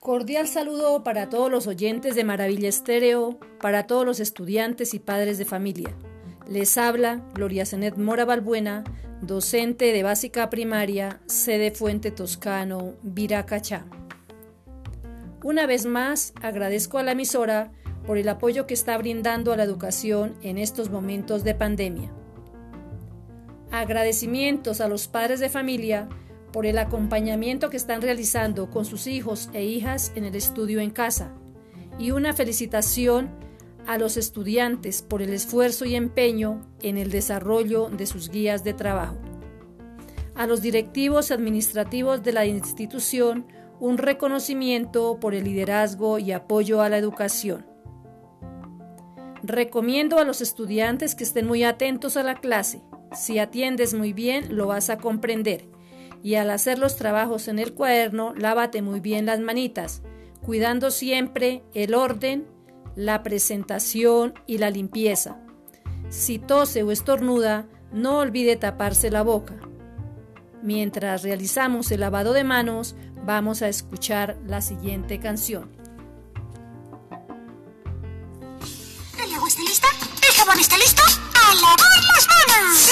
Cordial saludo para todos los oyentes de Maravilla Estéreo, para todos los estudiantes y padres de familia. Les habla Gloria Zenet Mora Balbuena, docente de básica primaria, sede Fuente Toscano, Viracachá. Una vez más, agradezco a la emisora por el apoyo que está brindando a la educación en estos momentos de pandemia. Agradecimientos a los padres de familia por el acompañamiento que están realizando con sus hijos e hijas en el estudio en casa. Y una felicitación a los estudiantes por el esfuerzo y empeño en el desarrollo de sus guías de trabajo. A los directivos administrativos de la institución, un reconocimiento por el liderazgo y apoyo a la educación. Recomiendo a los estudiantes que estén muy atentos a la clase. Si atiendes muy bien, lo vas a comprender y al hacer los trabajos en el cuaderno, lávate muy bien las manitas, cuidando siempre el orden, la presentación y la limpieza. Si tose o estornuda, no olvide taparse la boca. Mientras realizamos el lavado de manos, vamos a escuchar la siguiente canción. ¿El agua está lista? ¿El jabón está listo? ¡A lavar las manos!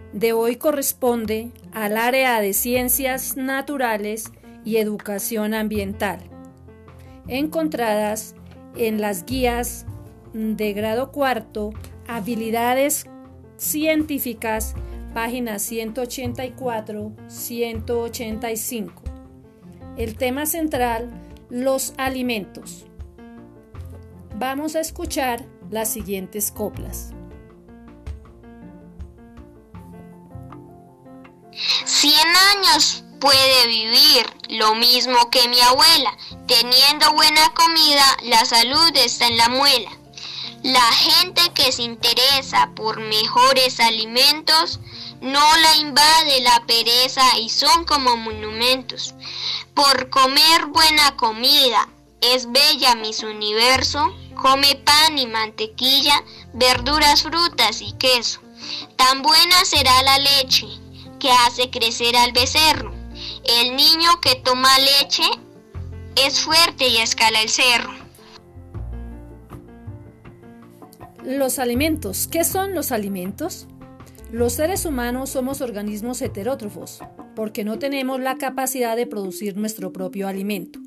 de hoy corresponde al área de Ciencias Naturales y Educación Ambiental, encontradas en las guías de grado cuarto, Habilidades Científicas, páginas 184-185. El tema central, los alimentos. Vamos a escuchar las siguientes coplas. Cien años puede vivir, lo mismo que mi abuela. Teniendo buena comida, la salud está en la muela. La gente que se interesa por mejores alimentos no la invade la pereza y son como monumentos. Por comer buena comida, es bella mis universo, come pan y mantequilla, verduras, frutas y queso. Tan buena será la leche que hace crecer al becerro. El niño que toma leche es fuerte y escala el cerro. Los alimentos. ¿Qué son los alimentos? Los seres humanos somos organismos heterótrofos, porque no tenemos la capacidad de producir nuestro propio alimento.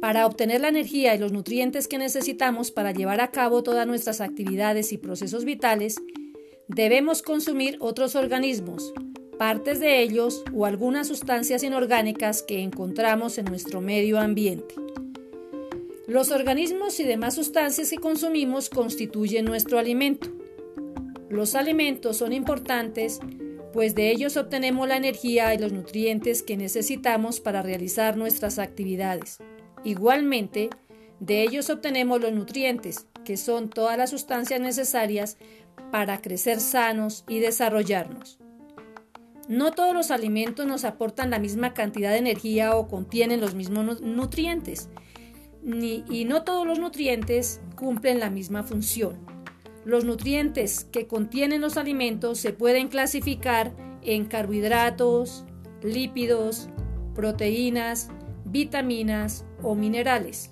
Para obtener la energía y los nutrientes que necesitamos para llevar a cabo todas nuestras actividades y procesos vitales, debemos consumir otros organismos, partes de ellos o algunas sustancias inorgánicas que encontramos en nuestro medio ambiente. Los organismos y demás sustancias que consumimos constituyen nuestro alimento. Los alimentos son importantes pues de ellos obtenemos la energía y los nutrientes que necesitamos para realizar nuestras actividades. Igualmente, de ellos obtenemos los nutrientes, que son todas las sustancias necesarias para crecer sanos y desarrollarnos. No todos los alimentos nos aportan la misma cantidad de energía o contienen los mismos nutrientes, y no todos los nutrientes cumplen la misma función. Los nutrientes que contienen los alimentos se pueden clasificar en carbohidratos, lípidos, proteínas, vitaminas o minerales.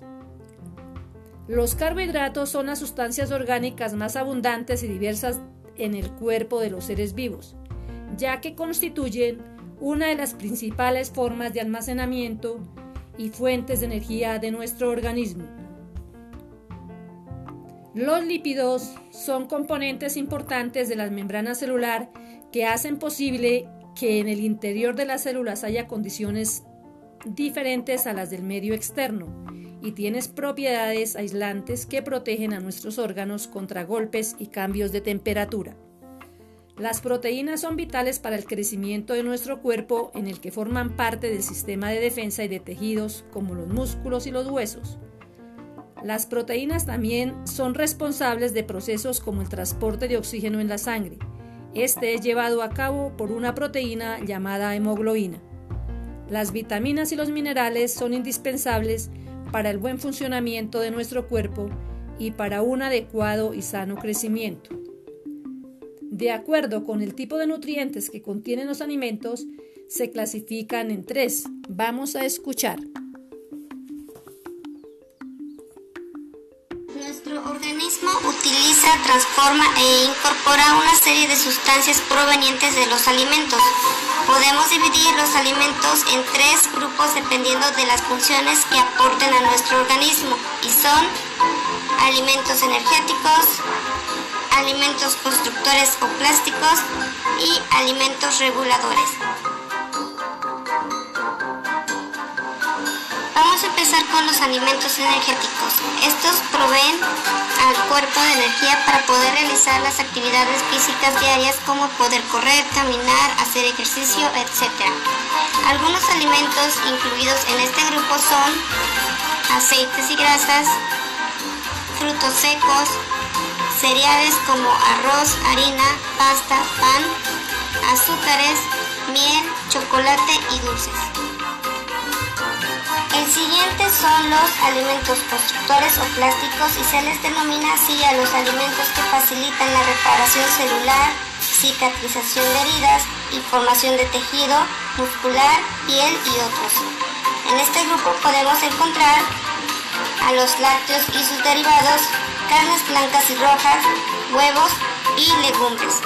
Los carbohidratos son las sustancias orgánicas más abundantes y diversas en el cuerpo de los seres vivos ya que constituyen una de las principales formas de almacenamiento y fuentes de energía de nuestro organismo. Los lípidos son componentes importantes de la membrana celular que hacen posible que en el interior de las células haya condiciones diferentes a las del medio externo y tienes propiedades aislantes que protegen a nuestros órganos contra golpes y cambios de temperatura. Las proteínas son vitales para el crecimiento de nuestro cuerpo en el que forman parte del sistema de defensa y de tejidos como los músculos y los huesos. Las proteínas también son responsables de procesos como el transporte de oxígeno en la sangre. Este es llevado a cabo por una proteína llamada hemoglobina. Las vitaminas y los minerales son indispensables para el buen funcionamiento de nuestro cuerpo y para un adecuado y sano crecimiento. De acuerdo con el tipo de nutrientes que contienen los alimentos, se clasifican en tres. Vamos a escuchar. Nuestro organismo utiliza, transforma e incorpora una serie de sustancias provenientes de los alimentos. Podemos dividir los alimentos en tres grupos dependiendo de las funciones que aporten a nuestro organismo y son alimentos energéticos, alimentos constructores o plásticos y alimentos reguladores. Vamos a empezar con los alimentos energéticos. Estos proveen al cuerpo de energía para poder realizar las actividades físicas diarias como poder correr, caminar, hacer ejercicio, etc. Algunos alimentos incluidos en este grupo son aceites y grasas, frutos secos, cereales como arroz, harina, pasta, pan, azúcares, miel, chocolate y dulces. El siguiente son los alimentos constructores o plásticos y se les denomina así a los alimentos que facilitan la reparación celular, cicatrización de heridas y formación de tejido muscular, piel y otros. En este grupo podemos encontrar a los lácteos y sus derivados, carnes blancas y rojas, huevos y legumbres.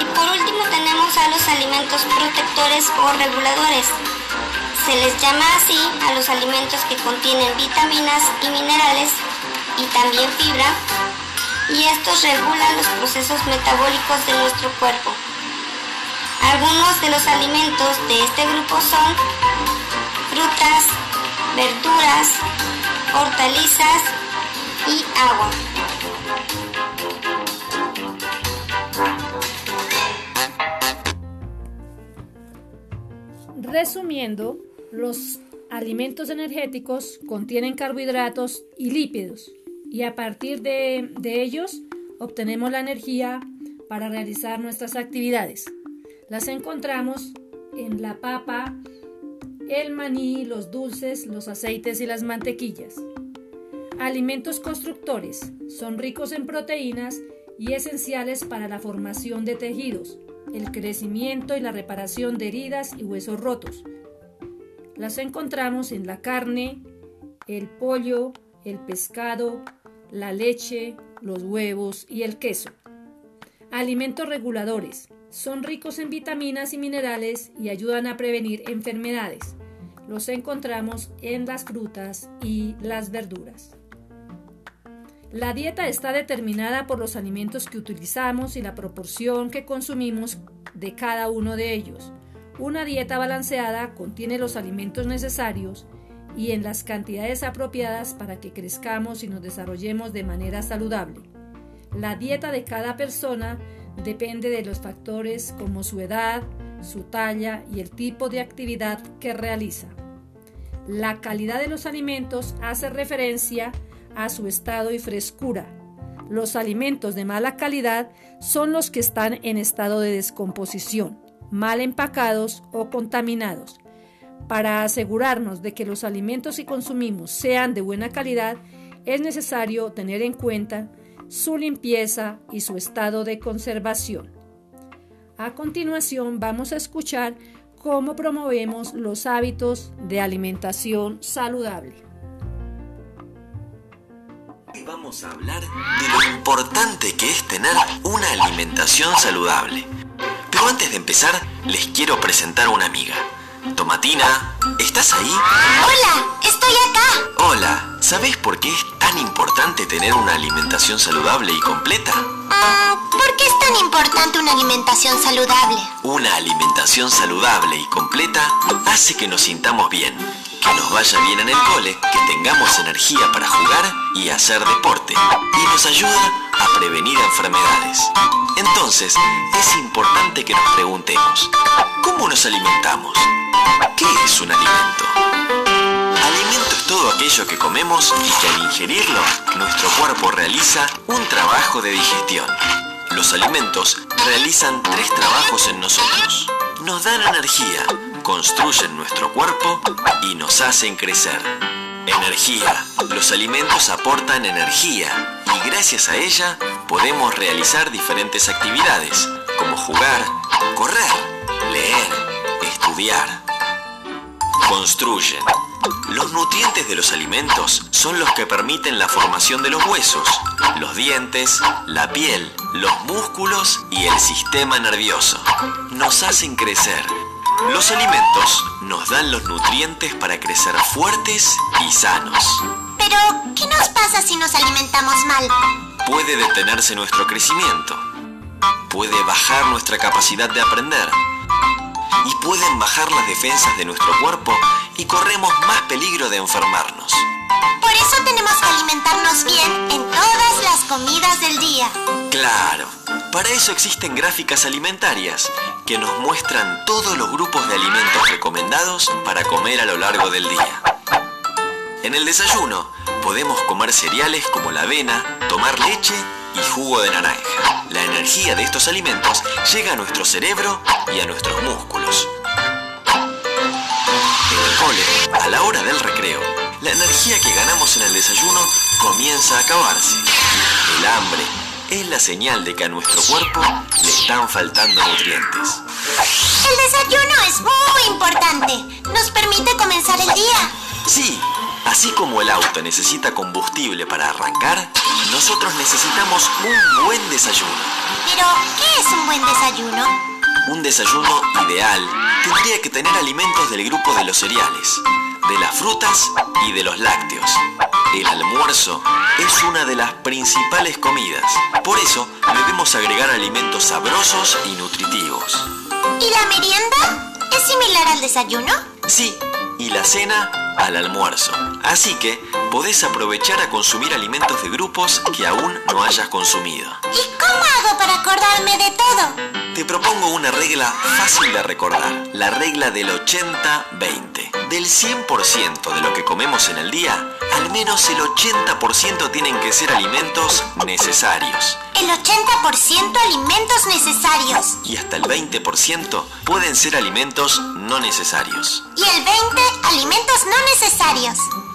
Y por último tenemos a los alimentos protectores o reguladores. Se les llama así a los alimentos que contienen vitaminas y minerales y también fibra, y estos regulan los procesos metabólicos de nuestro cuerpo. Algunos de los alimentos de este grupo son frutas, verduras, hortalizas y agua. Resumiendo, los alimentos energéticos contienen carbohidratos y lípidos y a partir de, de ellos obtenemos la energía para realizar nuestras actividades. Las encontramos en la papa, el maní, los dulces, los aceites y las mantequillas. Alimentos constructores son ricos en proteínas y esenciales para la formación de tejidos, el crecimiento y la reparación de heridas y huesos rotos. Las encontramos en la carne, el pollo, el pescado, la leche, los huevos y el queso. Alimentos reguladores. Son ricos en vitaminas y minerales y ayudan a prevenir enfermedades. Los encontramos en las frutas y las verduras. La dieta está determinada por los alimentos que utilizamos y la proporción que consumimos de cada uno de ellos. Una dieta balanceada contiene los alimentos necesarios y en las cantidades apropiadas para que crezcamos y nos desarrollemos de manera saludable. La dieta de cada persona depende de los factores como su edad, su talla y el tipo de actividad que realiza. La calidad de los alimentos hace referencia a su estado y frescura. Los alimentos de mala calidad son los que están en estado de descomposición, mal empacados o contaminados. Para asegurarnos de que los alimentos que consumimos sean de buena calidad, es necesario tener en cuenta su limpieza y su estado de conservación. A continuación vamos a escuchar cómo promovemos los hábitos de alimentación saludable. Vamos a hablar de lo importante que es tener una alimentación saludable. Pero antes de empezar, les quiero presentar a una amiga. Tomatina, ¿estás ahí? Hola, estoy acá. Hola, ¿sabes por qué es tan importante tener una alimentación saludable y completa? Ah, ¿Por qué es tan importante una alimentación saludable? Una alimentación saludable y completa hace que nos sintamos bien, que nos vaya bien en el cole, que tengamos energía para jugar y hacer deporte, y nos ayuda a prevenir enfermedades. Entonces, es importante que nos preguntemos, ¿cómo nos alimentamos? ¿Qué es un alimento? Alimento es todo aquello que comemos y que al ingerirlo, nuestro cuerpo realiza un trabajo de digestión. Los alimentos realizan tres trabajos en nosotros. Nos dan energía, construyen nuestro cuerpo y nos hacen crecer. Energía. Los alimentos aportan energía y gracias a ella podemos realizar diferentes actividades como jugar, correr, leer, estudiar. Construyen. Los nutrientes de los alimentos son los que permiten la formación de los huesos, los dientes, la piel, los músculos y el sistema nervioso. Nos hacen crecer. Los alimentos nos dan los nutrientes para crecer fuertes y sanos. Pero, ¿qué nos pasa si nos alimentamos mal? Puede detenerse nuestro crecimiento. Puede bajar nuestra capacidad de aprender. Y pueden bajar las defensas de nuestro cuerpo y corremos más peligro de enfermarnos. Por eso tenemos que alimentarnos bien en todas las comidas del día. Claro, para eso existen gráficas alimentarias que nos muestran todos los grupos de alimentos recomendados para comer a lo largo del día. En el desayuno podemos comer cereales como la avena, tomar leche y jugo de naranja. La energía de estos alimentos llega a nuestro cerebro y a nuestros músculos. En el cole, a la hora del recreo, la energía que ganamos en el desayuno comienza a acabarse. El hambre es la señal de que a nuestro cuerpo le están faltando nutrientes. El desayuno es muy importante. Nos permite comenzar el día. Sí, así como el auto necesita combustible para arrancar, nosotros necesitamos un buen desayuno. Pero, ¿qué es un buen desayuno? Un desayuno ideal tendría que tener alimentos del grupo de los cereales, de las frutas y de los lácteos. El almuerzo es una de las principales comidas. Por eso debemos agregar alimentos sabrosos y nutritivos. ¿Y la merienda? ¿Es similar al desayuno? Sí, y la cena al almuerzo. Así que podés aprovechar a consumir alimentos de grupos que aún no hayas consumido. ¿Y cómo hago para acordarme de todo? Te propongo una regla fácil de recordar, la regla del 80-20. Del 100% de lo que comemos en el día, al menos el 80% tienen que ser alimentos necesarios. El 80% alimentos necesarios. Y hasta el 20% pueden ser alimentos no necesarios. Y el 20 alimentos no necesarios.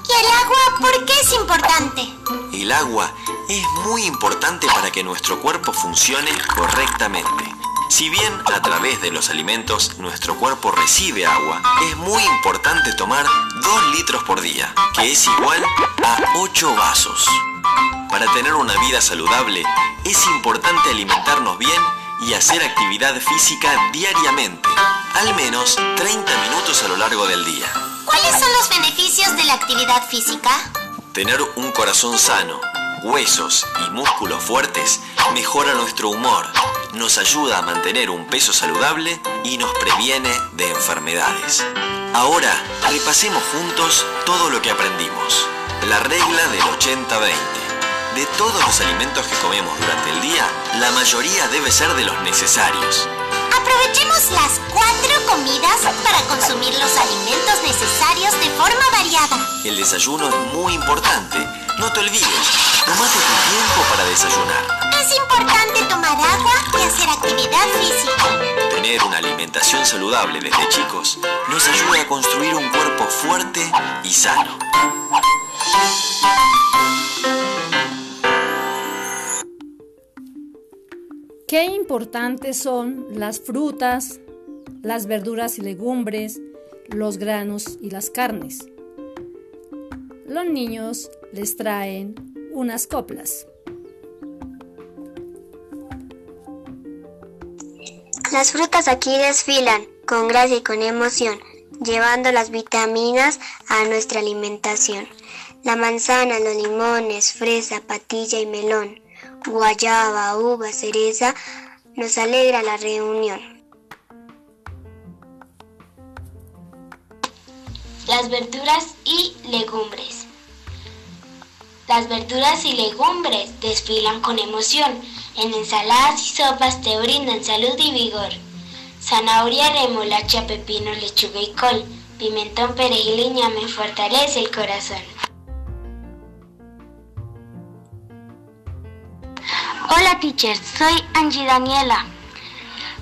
¿Y el agua por qué es importante? El agua es muy importante para que nuestro cuerpo funcione correctamente. Si bien a través de los alimentos nuestro cuerpo recibe agua, es muy importante tomar 2 litros por día, que es igual a 8 vasos. Para tener una vida saludable es importante alimentarnos bien y hacer actividad física diariamente, al menos 30 minutos a lo largo del día. ¿Cuáles son los beneficios de la actividad física? Tener un corazón sano, huesos y músculos fuertes mejora nuestro humor, nos ayuda a mantener un peso saludable y nos previene de enfermedades. Ahora, repasemos juntos todo lo que aprendimos. La regla del 80-20. De todos los alimentos que comemos durante el día, la mayoría debe ser de los necesarios. Aprovechemos las cuatro comidas para consumir los alimentos necesarios de forma variada. El desayuno es muy importante. No te olvides, tomate tu tiempo para desayunar. Es importante tomar agua y hacer actividad física. Tener una alimentación saludable desde chicos nos ayuda a construir un cuerpo fuerte y sano. Qué importantes son las frutas, las verduras y legumbres, los granos y las carnes. Los niños les traen unas coplas. Las frutas aquí desfilan con gracia y con emoción, llevando las vitaminas a nuestra alimentación. La manzana, los limones, fresa, patilla y melón, guayaba, uva, cereza, nos alegra la reunión. Las verduras y legumbres. Las verduras y legumbres desfilan con emoción. En ensaladas y sopas te brindan salud y vigor. Zanahoria, remolacha, pepino, lechuga y col. Pimentón, perejil y ñame fortalece el corazón. Hola teacher, soy Angie Daniela.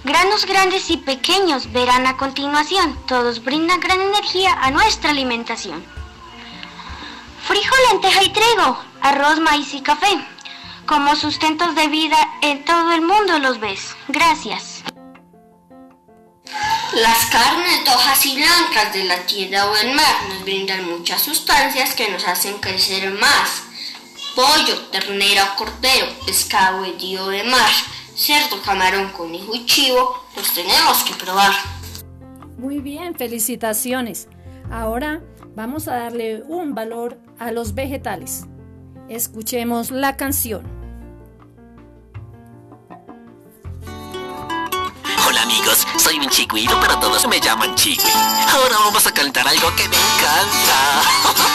Granos grandes y pequeños verán a continuación. Todos brindan gran energía a nuestra alimentación. Frijol, lenteja y trigo, arroz, maíz y café. Como sustentos de vida en todo el mundo los ves. Gracias. Las carnes rojas y blancas de la tierra o el mar nos brindan muchas sustancias que nos hacen crecer más. Pollo, ternera cordero, pescado herido de mar, cerdo, camarón, conejo y chivo, los tenemos que probar. Muy bien, felicitaciones. Ahora vamos a darle un valor a los vegetales. Escuchemos la canción. Soy un chiquito, pero todos me llaman chiqui. Ahora vamos a cantar algo que me encanta.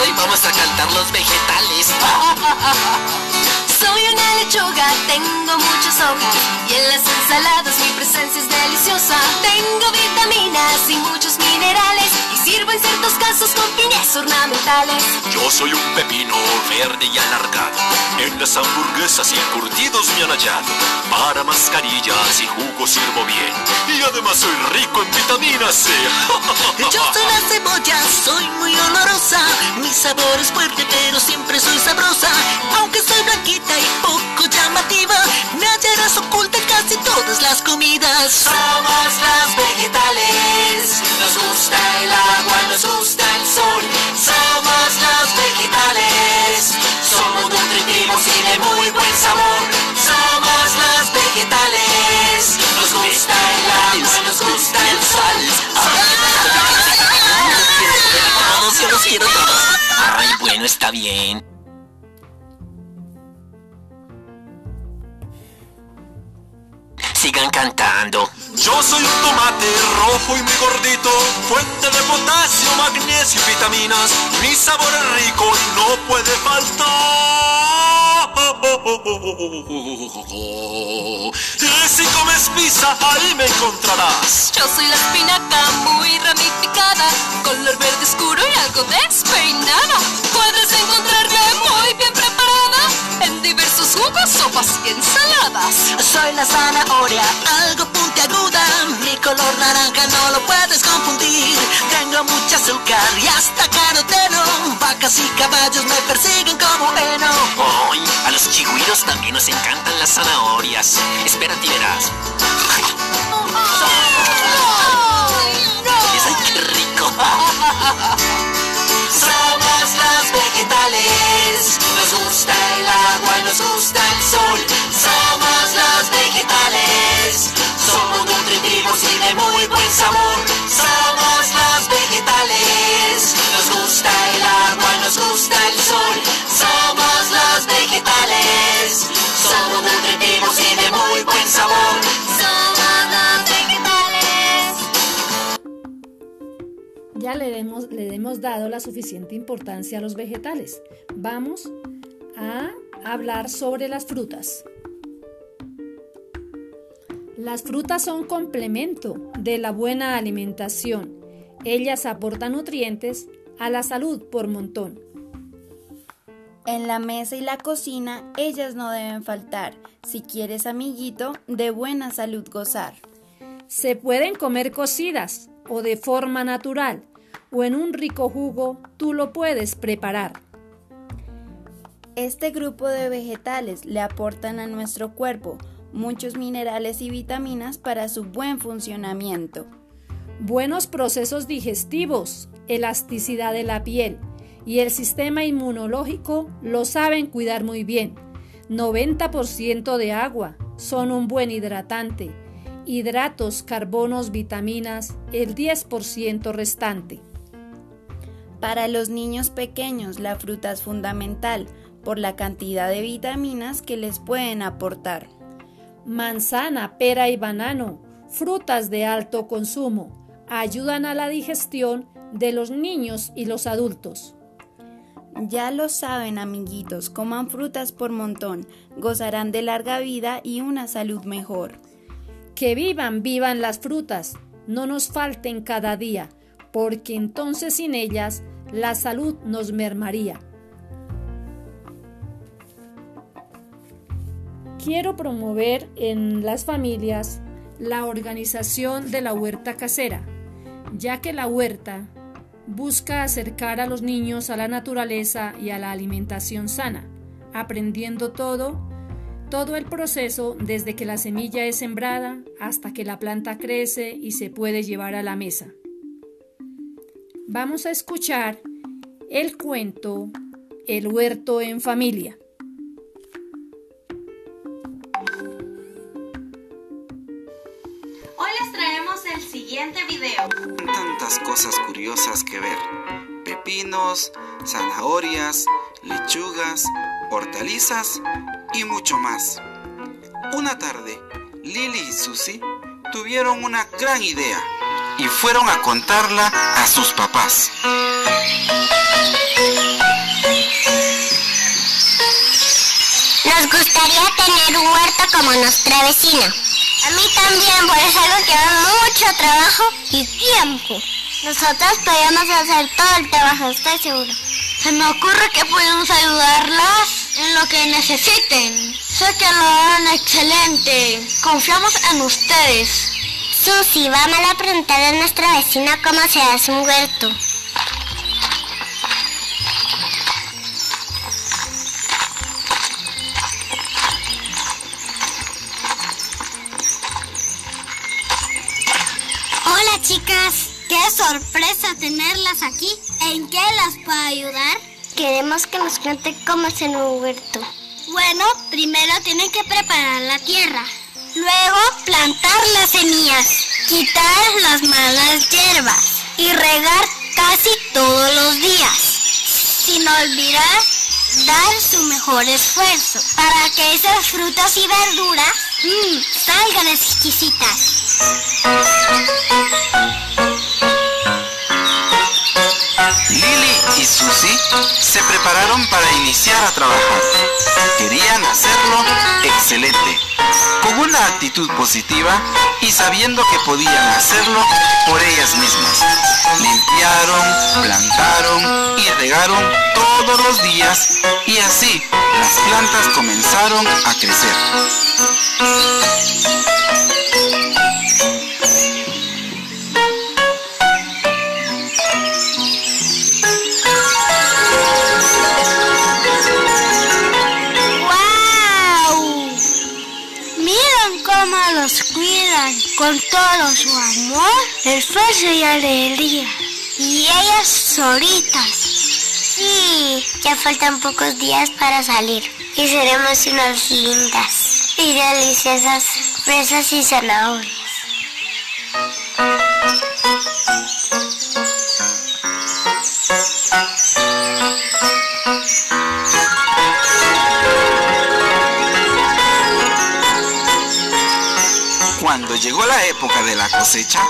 Y vamos a cantar los vegetales. Soy una lechuga, tengo muchas hojas y en las ensaladas mi presencia es deliciosa. Tengo vitaminas y muchos minerales sirvo en ciertos casos con fines ornamentales. Yo soy un pepino verde y alargado. En las hamburguesas y curtidos me han hallado. Para mascarillas y jugos sirvo bien. Y además soy rico en vitamina C. Yo soy la cebolla, soy muy olorosa. Mi sabor es fuerte, pero siempre soy sabrosa. Aunque soy blanquita y poco llamativa, me hallarás oculta en casi todas las comidas. Somos los vegetales, nos gusta el agua, nos gusta el sol. Somos los vegetales, somos nutritivos y de muy buen sabor. Somos los vegetales, nos gusta el agua, nos gusta el sol. Yo los quiero todos. Ay, bueno, está bien. Sigan cantando. Yo soy un tomate rojo y muy gordito, fuente de potasio, magnesio y vitaminas. Mi sabor es rico y no puede faltar. Y si comes pizza, ahí me encontrarás. Yo soy la espinaca muy ramificada, color verde oscuro y algo despeinada. Puedes encontrarme muy bien preparada en diversos jugos, sopas y ensaladas. Soy la zanahoria, algo Mi color naranja no lo puedes confundir. Tengo mucha azúcar y hasta caroteno. Vacas y caballos me persiguen como heno. Ay, a los chigüiros también nos encantan las zanahorias. Espérate y verás. Le hemos, le hemos dado la suficiente importancia a los vegetales. Vamos a hablar sobre las frutas. Las frutas son complemento de la buena alimentación. Ellas aportan nutrientes a la salud por montón. En la mesa y la cocina ellas no deben faltar, si quieres amiguito de buena salud gozar. Se pueden comer cocidas o de forma natural o en un rico jugo tú lo puedes preparar. Este grupo de vegetales le aportan a nuestro cuerpo muchos minerales y vitaminas para su buen funcionamiento. Buenos procesos digestivos, elasticidad de la piel y el sistema inmunológico lo saben cuidar muy bien. 90% de agua son un buen hidratante hidratos, carbonos, vitaminas, el 10% restante. Para los niños pequeños la fruta es fundamental por la cantidad de vitaminas que les pueden aportar. Manzana, pera y banano, frutas de alto consumo, ayudan a la digestión de los niños y los adultos. Ya lo saben, amiguitos, coman frutas por montón, gozarán de larga vida y una salud mejor. Que vivan, vivan las frutas, no nos falten cada día, porque entonces sin ellas la salud nos mermaría. Quiero promover en las familias la organización de la huerta casera, ya que la huerta busca acercar a los niños a la naturaleza y a la alimentación sana, aprendiendo todo, todo el proceso desde que la semilla es sembrada hasta que la planta crece y se puede llevar a la mesa. Vamos a escuchar el cuento El huerto en familia. Hoy les traemos el siguiente video. Tantas cosas curiosas que ver. Pepinos, zanahorias, lechugas, hortalizas y mucho más. Una tarde, Lily y Susie tuvieron una gran idea y fueron a contarla a sus papás. Nos gustaría tener un huerto como nuestra vecina. A mí también, por es algo que da mucho trabajo y tiempo. Nosotros podemos hacer todo el trabajo, estoy seguro. Se me ocurre que podemos ayudarlas en lo que necesiten. Sé que lo harán excelente. Confiamos en ustedes. Susi, vamos a preguntar a nuestra vecina cómo se hace un huerto. Hola chicas, qué sorpresa tenerlas aquí. ¿En qué las puedo ayudar? Queremos que nos cuente cómo hacer un huerto. Bueno, primero tienen que preparar la tierra. Luego plantar las semillas, quitar las malas hierbas y regar casi todos los días. Sin olvidar dar su mejor esfuerzo para que esas frutas y verduras mm, salgan exquisitas. Lily y Susie se prepararon para iniciar a trabajar. Querían hacerlo excelente, con una actitud positiva y sabiendo que podían hacerlo por ellas mismas. Limpiaron, plantaron y regaron todos los días y así las plantas comenzaron a crecer. Con todo su amor, esfuerzo y alegría. Y ellas solitas. Sí, ya faltan pocos días para salir. Y seremos unas lindas y deliciosas fresas y zanahorias. Llegó la época de la cosecha,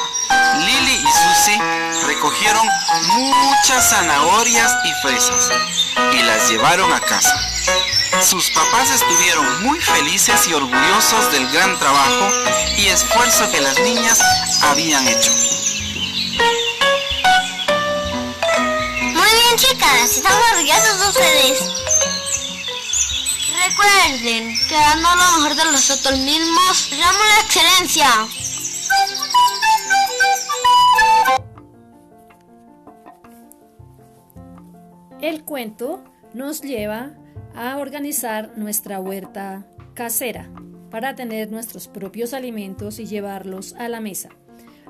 Lily y Susie recogieron muchas zanahorias y fresas y las llevaron a casa. Sus papás estuvieron muy felices y orgullosos del gran trabajo y esfuerzo que las niñas habían hecho. Muy bien, chicas, estamos orgullosos de ustedes. Recuerden que dando lo mejor de nosotros mismos, damos la excelencia. El cuento nos lleva a organizar nuestra huerta casera para tener nuestros propios alimentos y llevarlos a la mesa.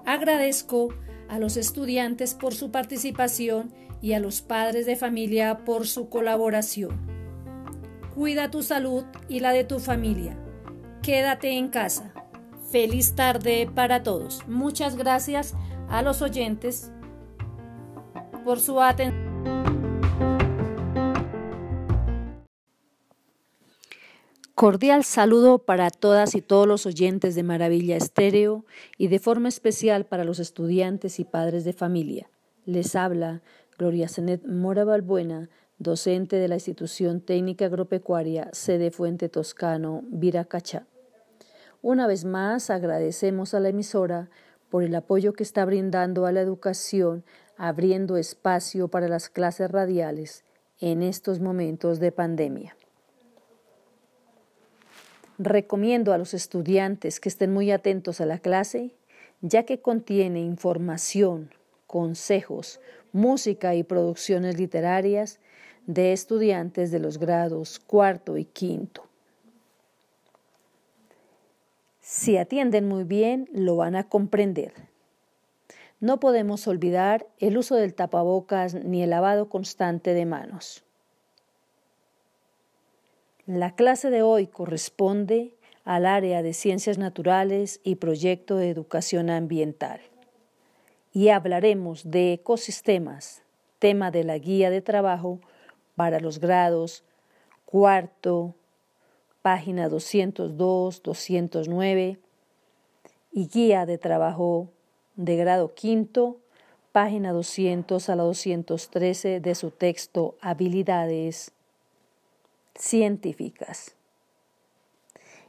Agradezco a los estudiantes por su participación y a los padres de familia por su colaboración. Cuida tu salud y la de tu familia. Quédate en casa. Feliz tarde para todos. Muchas gracias a los oyentes por su atención. Cordial saludo para todas y todos los oyentes de Maravilla Estéreo y de forma especial para los estudiantes y padres de familia. Les habla Gloria Zenet Mora Balbuena, docente de la Institución Técnica Agropecuaria sede Fuente Toscano, Viracachá. Una vez más agradecemos a la emisora por el apoyo que está brindando a la educación, abriendo espacio para las clases radiales en estos momentos de pandemia. Recomiendo a los estudiantes que estén muy atentos a la clase, ya que contiene información, consejos, música y producciones literarias de estudiantes de los grados cuarto y quinto. Si atienden muy bien, lo van a comprender. No podemos olvidar el uso del tapabocas ni el lavado constante de manos. La clase de hoy corresponde al área de Ciencias Naturales y Proyecto de Educación Ambiental. Y hablaremos de ecosistemas, tema de la guía de trabajo para los grados cuarto, página 202, 209 y guía de trabajo de grado quinto, página 200 a la 213 de su texto Habilidades científicas.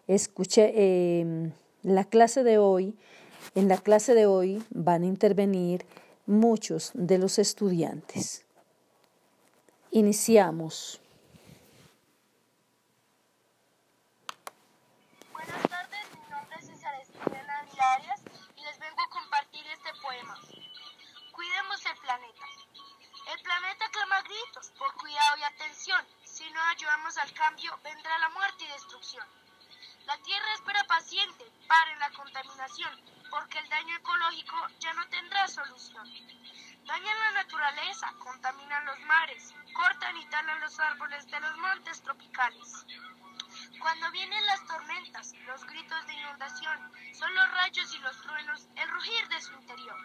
Escuché em, la clase de hoy, en la clase de hoy van a intervenir muchos de los estudiantes. Iniciamos. Buenas tardes, mi nombre es César Estudiana Arias y les vengo a compartir este poema. Cuidemos el planeta. El planeta clama gritos por cuidado y atención. Si no ayudamos al cambio, vendrá la muerte y destrucción. La Tierra espera paciente, pare la contaminación, porque el daño ecológico ya no tendrá solución. Dañan la naturaleza, contaminan los mares, cortan y talan los árboles de los montes tropicales. Cuando vienen las tormentas, los gritos de inundación, son los rayos y los truenos el rugir de su interior.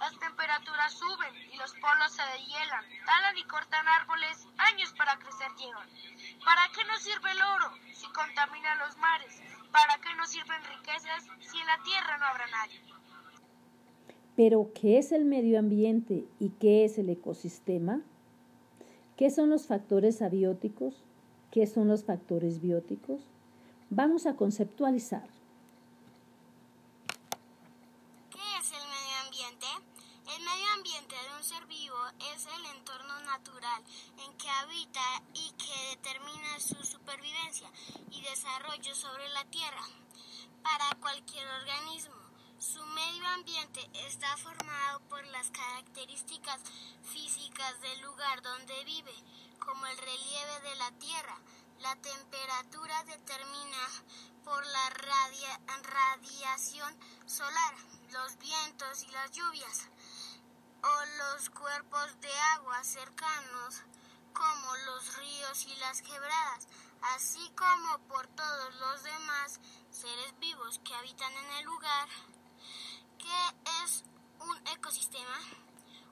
Las temperaturas suben y los polos se deshielan, talan y cortan árboles, años para crecer llevan. ¿Para qué nos sirve el oro si contamina los mares? ¿Para qué nos sirven riquezas si en la tierra no habrá nadie? Pero, ¿qué es el medio ambiente y qué es el ecosistema? ¿Qué son los factores abióticos? ¿Qué son los factores bióticos? Vamos a conceptualizar. en que habita y que determina su supervivencia y desarrollo sobre la Tierra. Para cualquier organismo, su medio ambiente está formado por las características físicas del lugar donde vive, como el relieve de la Tierra. La temperatura determina por la radiación solar, los vientos y las lluvias o los cuerpos de agua cercanos como los ríos y las quebradas, así como por todos los demás seres vivos que habitan en el lugar. ¿Qué es un ecosistema?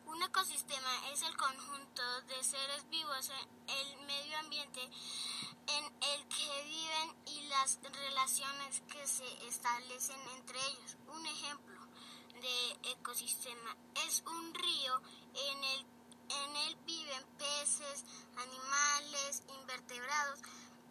Un ecosistema es el conjunto de seres vivos en el medio ambiente en el que viven y las relaciones que se establecen entre ellos. Un ejemplo de ecosistema. Es un río en el, en el viven peces, animales, invertebrados,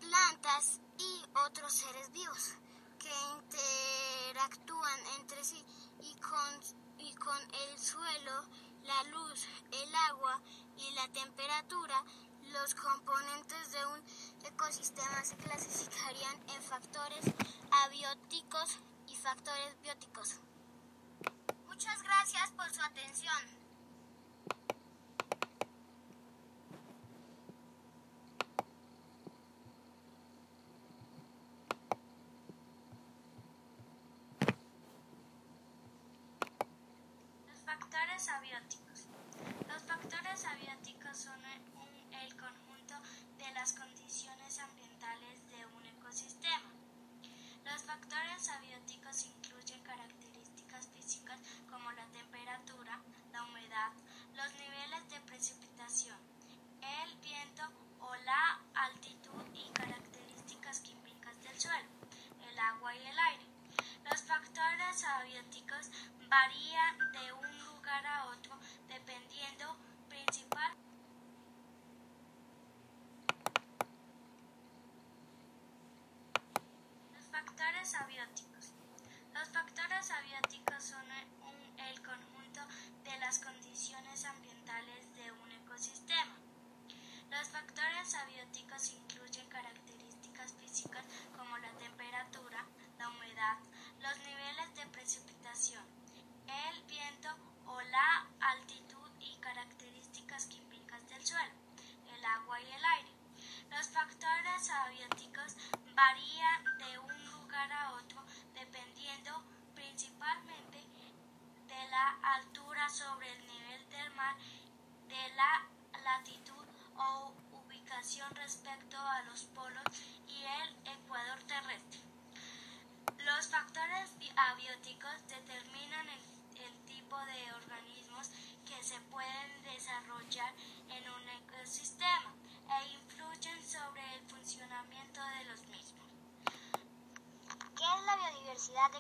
plantas y otros seres vivos que interactúan entre sí y con, y con el suelo, la luz, el agua y la temperatura. Los componentes de un ecosistema se clasificarían en factores abióticos y factores bióticos. Muchas gracias por su atención. precipitación, el viento o la altitud y características químicas del suelo, el agua y el aire. Los factores abióticos varían de un lugar a otro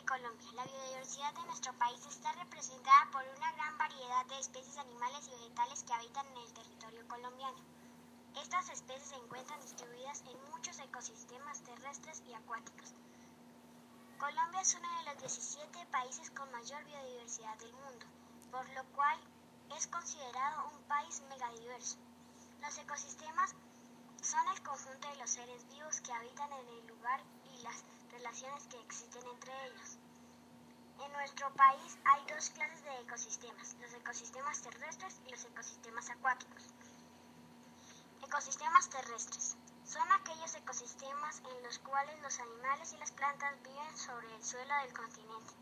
Colombia? La biodiversidad de nuestro país está representada por una gran variedad de especies animales y vegetales que habitan en el territorio colombiano. Estas especies se encuentran distribuidas en muchos ecosistemas terrestres y acuáticos. Colombia es uno de los 17 países con mayor biodiversidad del mundo, por lo cual es considerado un país megadiverso. Los ecosistemas son el conjunto de los seres vivos que habitan en el lugar y las relaciones que existen entre ellos. En nuestro país hay dos clases de ecosistemas, los ecosistemas terrestres y los ecosistemas acuáticos. Ecosistemas terrestres son aquellos ecosistemas en los cuales los animales y las plantas viven sobre el suelo del continente,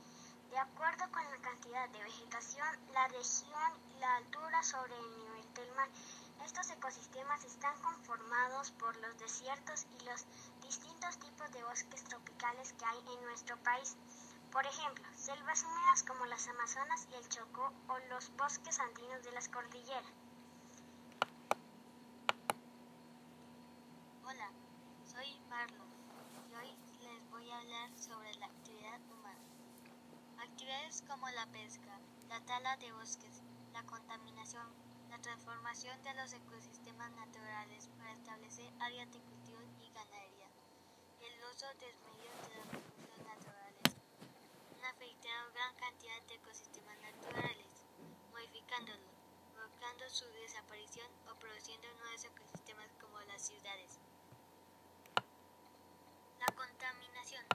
de acuerdo con la cantidad de vegetación, la región y la altura sobre el nivel del mar. Estos ecosistemas están conformados por los desiertos y los distintos tipos de bosques tropicales que hay en nuestro país. Por ejemplo, selvas húmedas como las Amazonas y el Chocó o los bosques andinos de las cordilleras. Hola, soy Marlon y hoy les voy a hablar sobre la actividad humana. Actividades como la pesca, la tala de bosques, la contaminación, la transformación de los ecosistemas naturales para establecer áreas de cultivo y ganadería, el uso desmedido de han afectado gran cantidad de ecosistemas naturales, modificándolos, provocando su desaparición o produciendo nuevos ecosistemas como las ciudades. La contaminación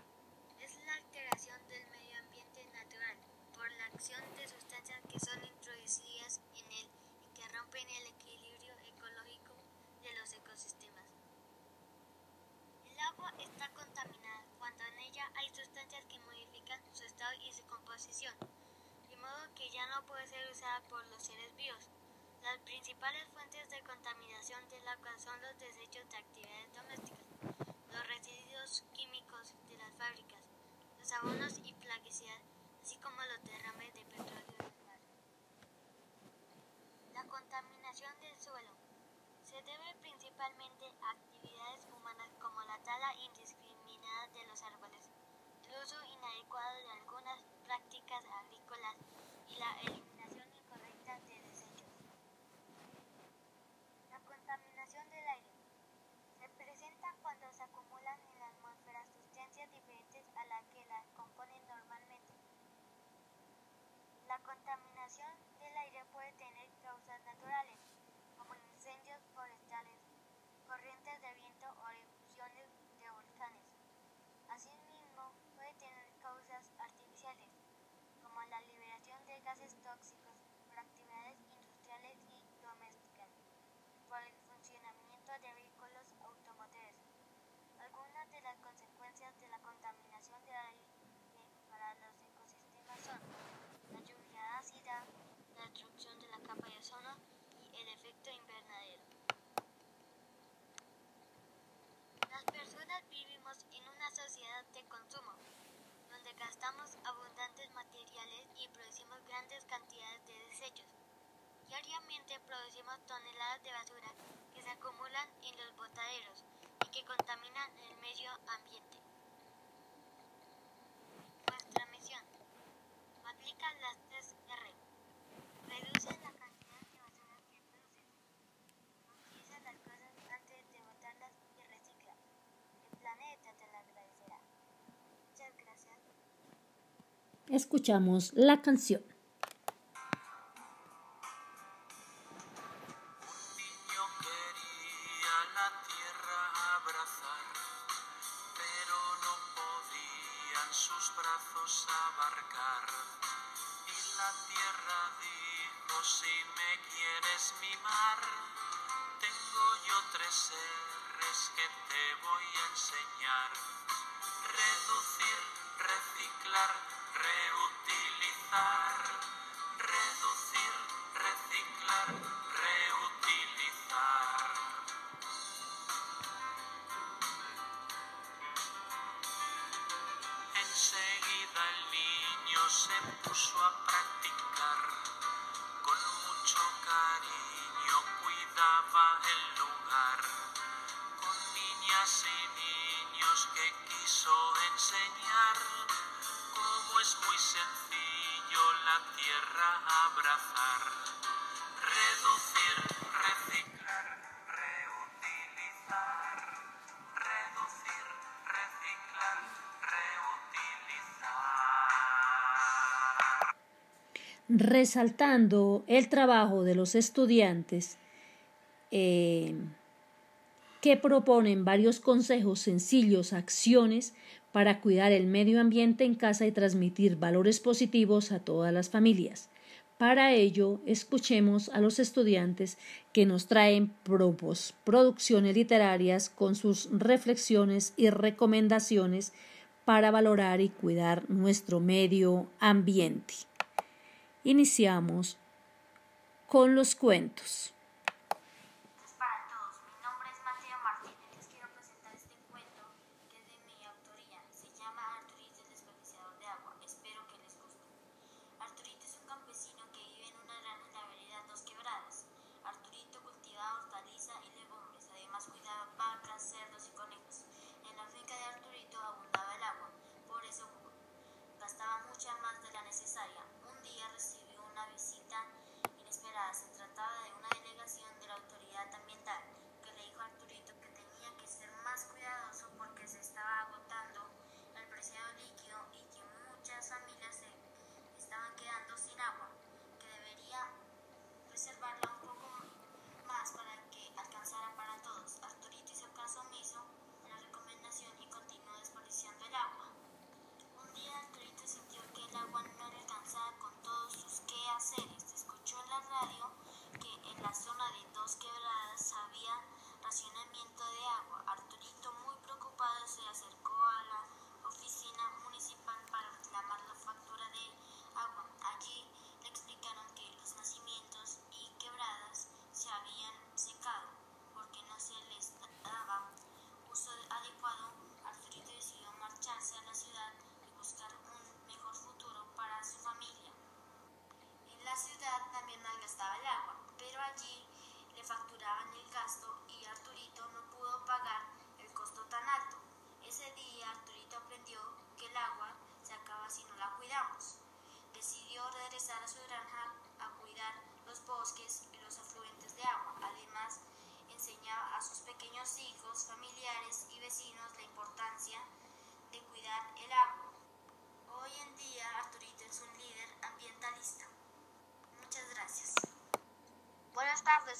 es la alteración del medio ambiente natural por la acción de sustancias que son introducidas estado y su composición, de modo que ya no puede ser usada por los seres vivos. Las principales fuentes de contaminación del agua son los desechos de actividades domésticas, los residuos químicos de las fábricas, los abonos y plaguicidas, así como los derrames de petróleo del mar. La contaminación del suelo se debe principalmente a actividades humanas como la tala indiscriminada de los árboles, el uso inadecuado de algunas prácticas agrícolas y la eliminación incorrecta de desechos. La contaminación del aire se presenta cuando se acumulan en la atmósfera sustancias diferentes a las que la componen normalmente. La contaminación del aire puede tener causas naturales, como incendios forestales, corrientes de viento o erupciones de volcanes. Asimismo, puede tener causas artificiales, como la liberación de gases tóxicos por actividades industriales y domésticas, por el funcionamiento de vehículos automotores. Algunas de las consecuencias de la contaminación del aire para los ecosistemas son la lluvia ácida, la destrucción de la capa de ozono y el efecto invernadero. Las personas vivimos en una sociedad de consumo, gastamos abundantes materiales y producimos grandes cantidades de desechos. Diariamente producimos toneladas de basura que se acumulan en los botaderos y que contaminan el medio ambiente. Nuestra misión. Aplica las escuchamos la canción. resaltando el trabajo de los estudiantes eh, que proponen varios consejos sencillos, acciones para cuidar el medio ambiente en casa y transmitir valores positivos a todas las familias. Para ello, escuchemos a los estudiantes que nos traen producciones literarias con sus reflexiones y recomendaciones para valorar y cuidar nuestro medio ambiente. Iniciamos con los cuentos.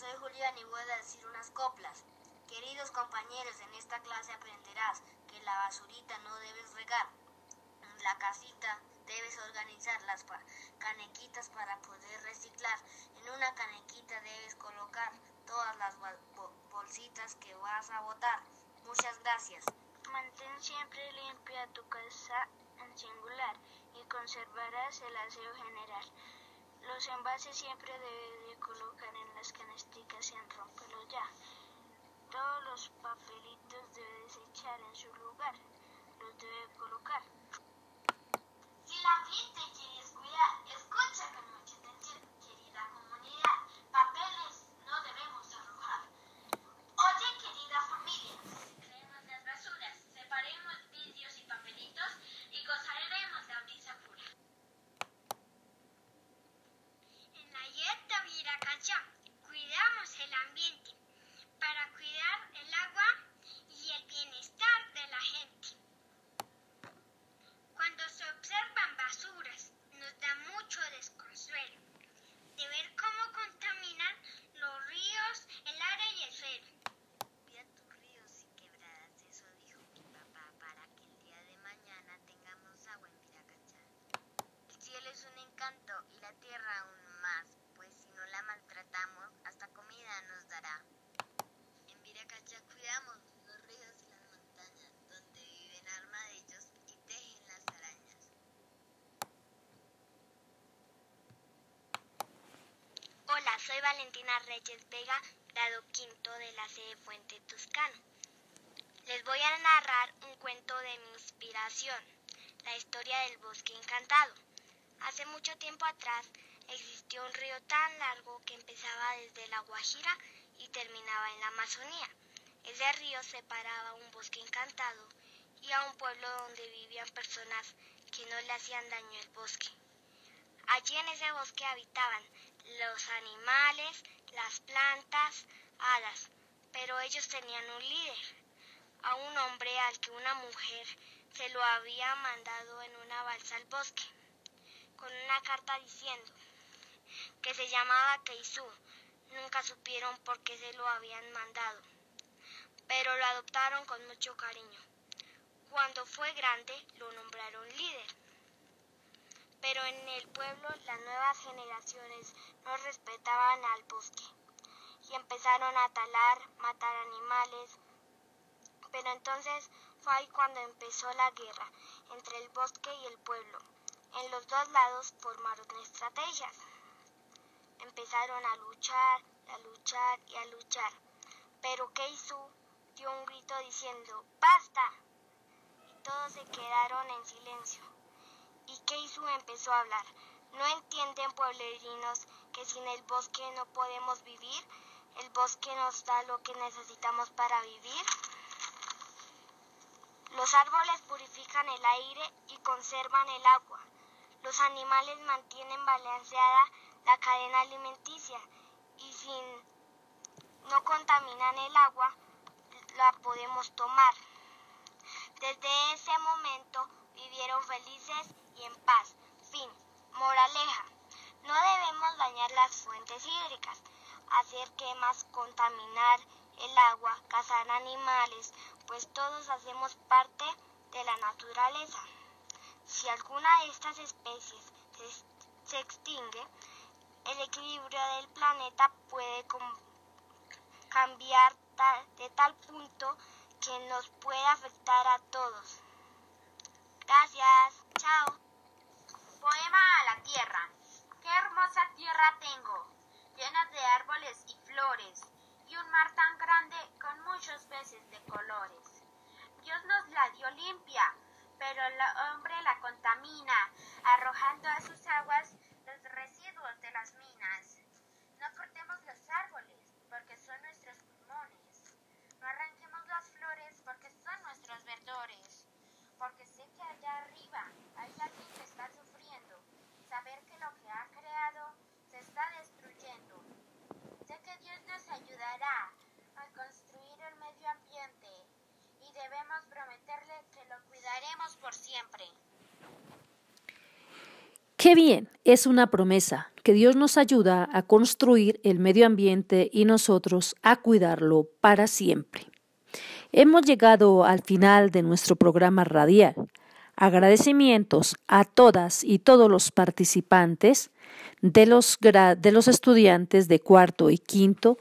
soy Julián y voy a decir unas coplas. Queridos compañeros, en esta clase aprenderás que la basurita no debes regar. En la casita debes organizar las pa canequitas para poder reciclar. En una canequita debes colocar todas las bolsitas que vas a botar. Muchas gracias. Mantén siempre limpia tu casa en singular y conservarás el aseo general. Los envases siempre debe de colocar en las canasticas sin romperlos ya. Todos los papelitos debe desechar en su lugar. Los debe colocar. Si la soy Valentina Reyes Vega, grado quinto de la sede Fuente Toscano. Les voy a narrar un cuento de mi inspiración, la historia del bosque encantado. Hace mucho tiempo atrás existió un río tan largo que empezaba desde la Guajira y terminaba en la Amazonía. Ese río separaba un bosque encantado y a un pueblo donde vivían personas que no le hacían daño al bosque. Allí en ese bosque habitaban los animales, las plantas, hadas, pero ellos tenían un líder, a un hombre al que una mujer se lo había mandado en una balsa al bosque, con una carta diciendo que se llamaba Keisú. Nunca supieron por qué se lo habían mandado, pero lo adoptaron con mucho cariño. Cuando fue grande lo nombraron líder. Pero en el pueblo las nuevas generaciones no respetaban al bosque y empezaron a talar, matar animales. Pero entonces fue ahí cuando empezó la guerra entre el bosque y el pueblo. En los dos lados formaron estrategias. Empezaron a luchar, a luchar y a luchar. Pero Keisu dio un grito diciendo, ¡Basta! todos se quedaron en silencio. Y Keisu empezó a hablar. ¿No entienden, pueblerinos, que sin el bosque no podemos vivir? El bosque nos da lo que necesitamos para vivir. Los árboles purifican el aire y conservan el agua. Los animales mantienen balanceada la cadena alimenticia y si no contaminan el agua, la podemos tomar. Desde ese momento vivieron felices en paz. Fin. Moraleja. No debemos dañar las fuentes hídricas, hacer quemas, contaminar el agua, cazar animales, pues todos hacemos parte de la naturaleza. Si alguna de estas especies se extingue, el equilibrio del planeta puede cambiar de tal punto que nos puede afectar a todos. Gracias. Chao. Poema a la tierra. Qué hermosa tierra tengo, llena de árboles y flores, y un mar tan grande con muchos peces de colores. Dios nos la dio limpia, pero el hombre la contamina, arrojando a sus aguas los residuos de las minas. No cortemos los árboles, porque son nuestros pulmones. No arranquemos las flores, porque son nuestros verdores. Porque sé que allá arriba hay alguien que está sufriendo. Saber que lo que ha creado se está destruyendo. Sé que Dios nos ayudará a construir el medio ambiente y debemos prometerle que lo cuidaremos por siempre. Qué bien, es una promesa que Dios nos ayuda a construir el medio ambiente y nosotros a cuidarlo para siempre. Hemos llegado al final de nuestro programa radial. Agradecimientos a todas y todos los participantes de los, de los estudiantes de cuarto y quinto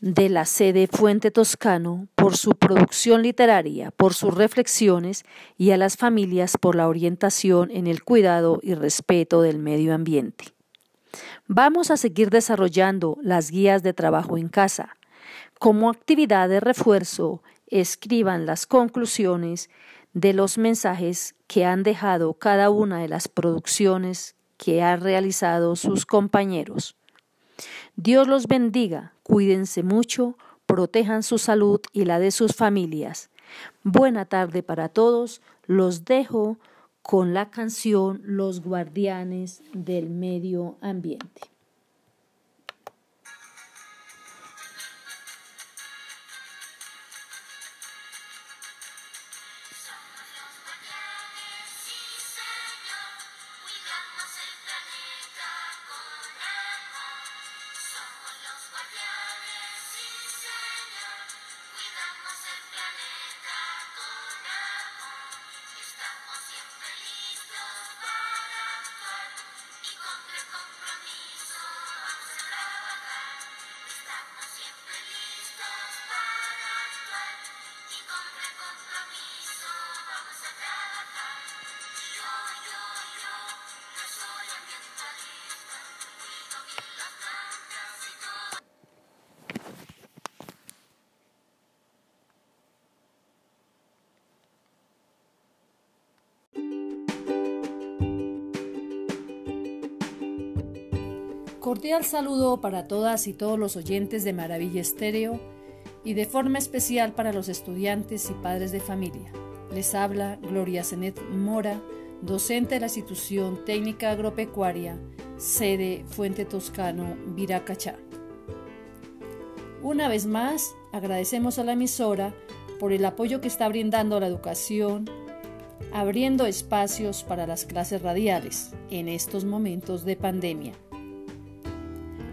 de la sede Fuente Toscano por su producción literaria, por sus reflexiones y a las familias por la orientación en el cuidado y respeto del medio ambiente. Vamos a seguir desarrollando las guías de trabajo en casa. Como actividad de refuerzo, escriban las conclusiones de los mensajes que han dejado cada una de las producciones que han realizado sus compañeros. Dios los bendiga, cuídense mucho, protejan su salud y la de sus familias. Buena tarde para todos, los dejo con la canción Los guardianes del medio ambiente. Cordial saludo para todas y todos los oyentes de Maravilla Estéreo y de forma especial para los estudiantes y padres de familia. Les habla Gloria Zenet Mora, docente de la institución técnica agropecuaria, sede Fuente Toscano, Viracachá. Una vez más, agradecemos a la emisora por el apoyo que está brindando a la educación, abriendo espacios para las clases radiales en estos momentos de pandemia.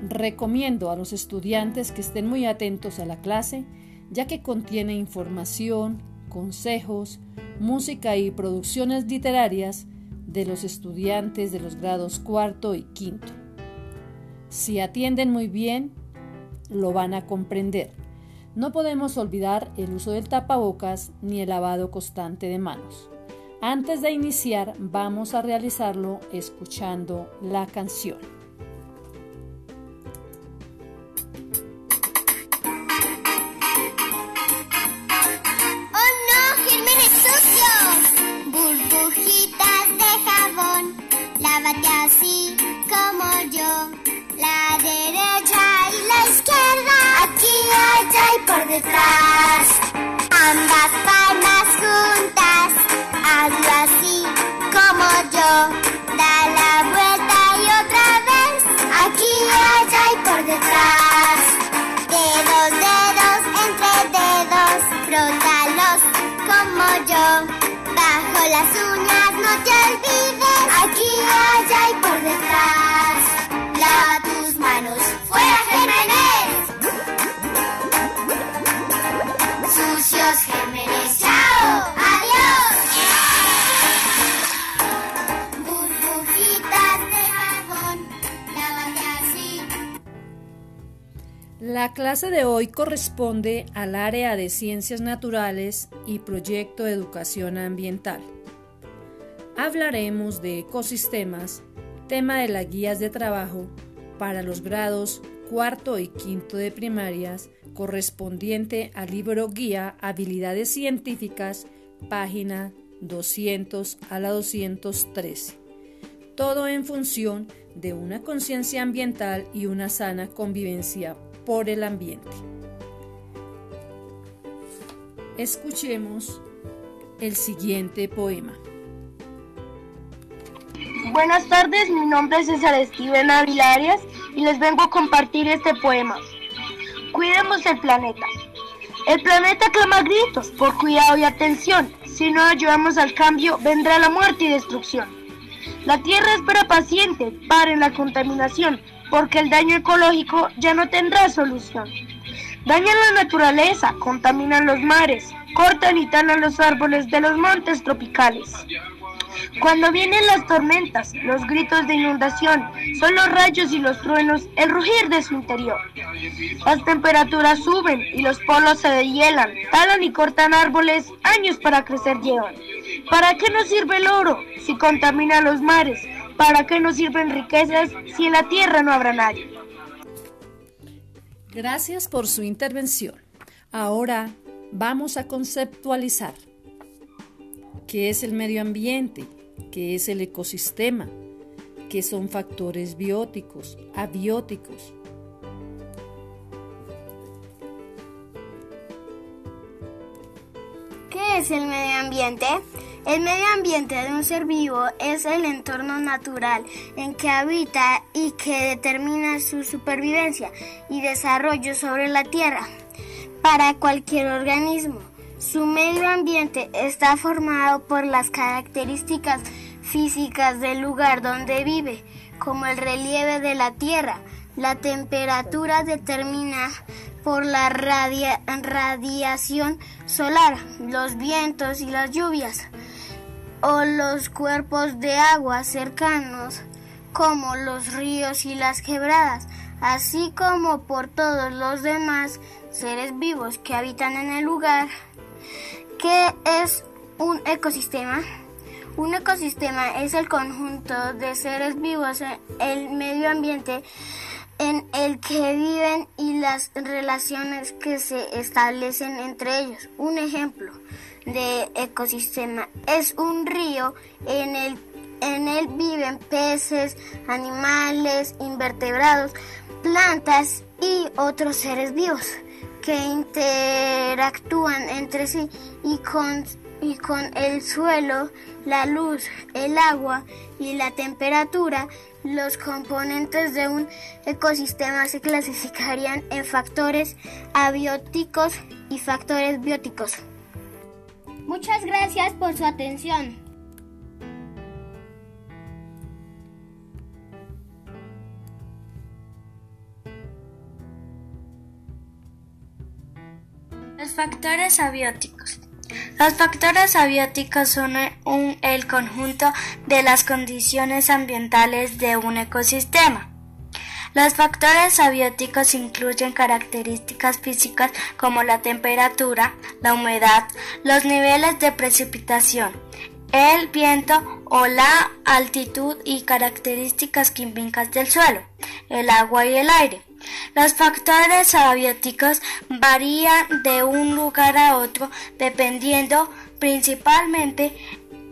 Recomiendo a los estudiantes que estén muy atentos a la clase, ya que contiene información, consejos, música y producciones literarias de los estudiantes de los grados cuarto y quinto. Si atienden muy bien, lo van a comprender. No podemos olvidar el uso del tapabocas ni el lavado constante de manos. Antes de iniciar, vamos a realizarlo escuchando la canción. Por detrás. Ambas palmas juntas, hazlo así como yo. Da la vuelta y otra vez, aquí, allá y por detrás. Dedos, dedos, entre dedos, frótalos como yo. Bajo las uñas no te olvides, aquí, allá y por detrás. Lava La clase de hoy corresponde al área de Ciencias Naturales y Proyecto de Educación Ambiental. Hablaremos de ecosistemas, tema de las guías de trabajo para los grados cuarto y quinto de primarias, correspondiente al libro guía Habilidades Científicas, página 200 a la 213. Todo en función de una conciencia ambiental y una sana convivencia por el ambiente. Escuchemos el siguiente poema. Buenas tardes, mi nombre es César Steven Ávila Arias y les vengo a compartir este poema. Cuidemos el planeta. El planeta clama gritos por cuidado y atención. Si no ayudamos al cambio, vendrá la muerte y destrucción. La Tierra espera paciente, paren la contaminación, porque el daño ecológico ya no tendrá solución. Dañan la naturaleza, contaminan los mares, cortan y talan los árboles de los montes tropicales. Cuando vienen las tormentas, los gritos de inundación, son los rayos y los truenos el rugir de su interior. Las temperaturas suben y los polos se deshielan, talan y cortan árboles, años para crecer llevan. ¿Para qué nos sirve el oro si contamina los mares? ¿Para qué nos sirven riquezas si en la tierra no habrá nadie? Gracias por su intervención. Ahora vamos a conceptualizar qué es el medio ambiente, qué es el ecosistema, qué son factores bióticos, abióticos. ¿Qué es el medio ambiente? El medio ambiente de un ser vivo es el entorno natural en que habita y que determina su supervivencia y desarrollo sobre la Tierra. Para cualquier organismo, su medio ambiente está formado por las características físicas del lugar donde vive, como el relieve de la Tierra. La temperatura determina por la radia- radiación solar, los vientos y las lluvias, o los cuerpos de agua cercanos, como los ríos y las quebradas, así como por todos los demás seres vivos que habitan en el lugar. ¿Qué es un ecosistema? Un ecosistema es el conjunto de seres vivos en el medio ambiente en el que viven y las relaciones que se establecen entre ellos. Un ejemplo de ecosistema es un río en el en él viven peces, animales, invertebrados, plantas y otros seres vivos que interactúan entre sí y con, y con el suelo, la luz, el agua y la temperatura, los componentes de un ecosistema se clasificarían en factores abióticos y factores bióticos. Muchas gracias por su atención. Los factores abióticos. Los factores abióticos son un, el conjunto de las condiciones ambientales de un ecosistema. Los factores abióticos incluyen características físicas como la temperatura, la humedad, los niveles de precipitación, el viento o la altitud y características químicas del suelo, el agua y el aire. Los factores abióticos varían de un lugar a otro dependiendo principalmente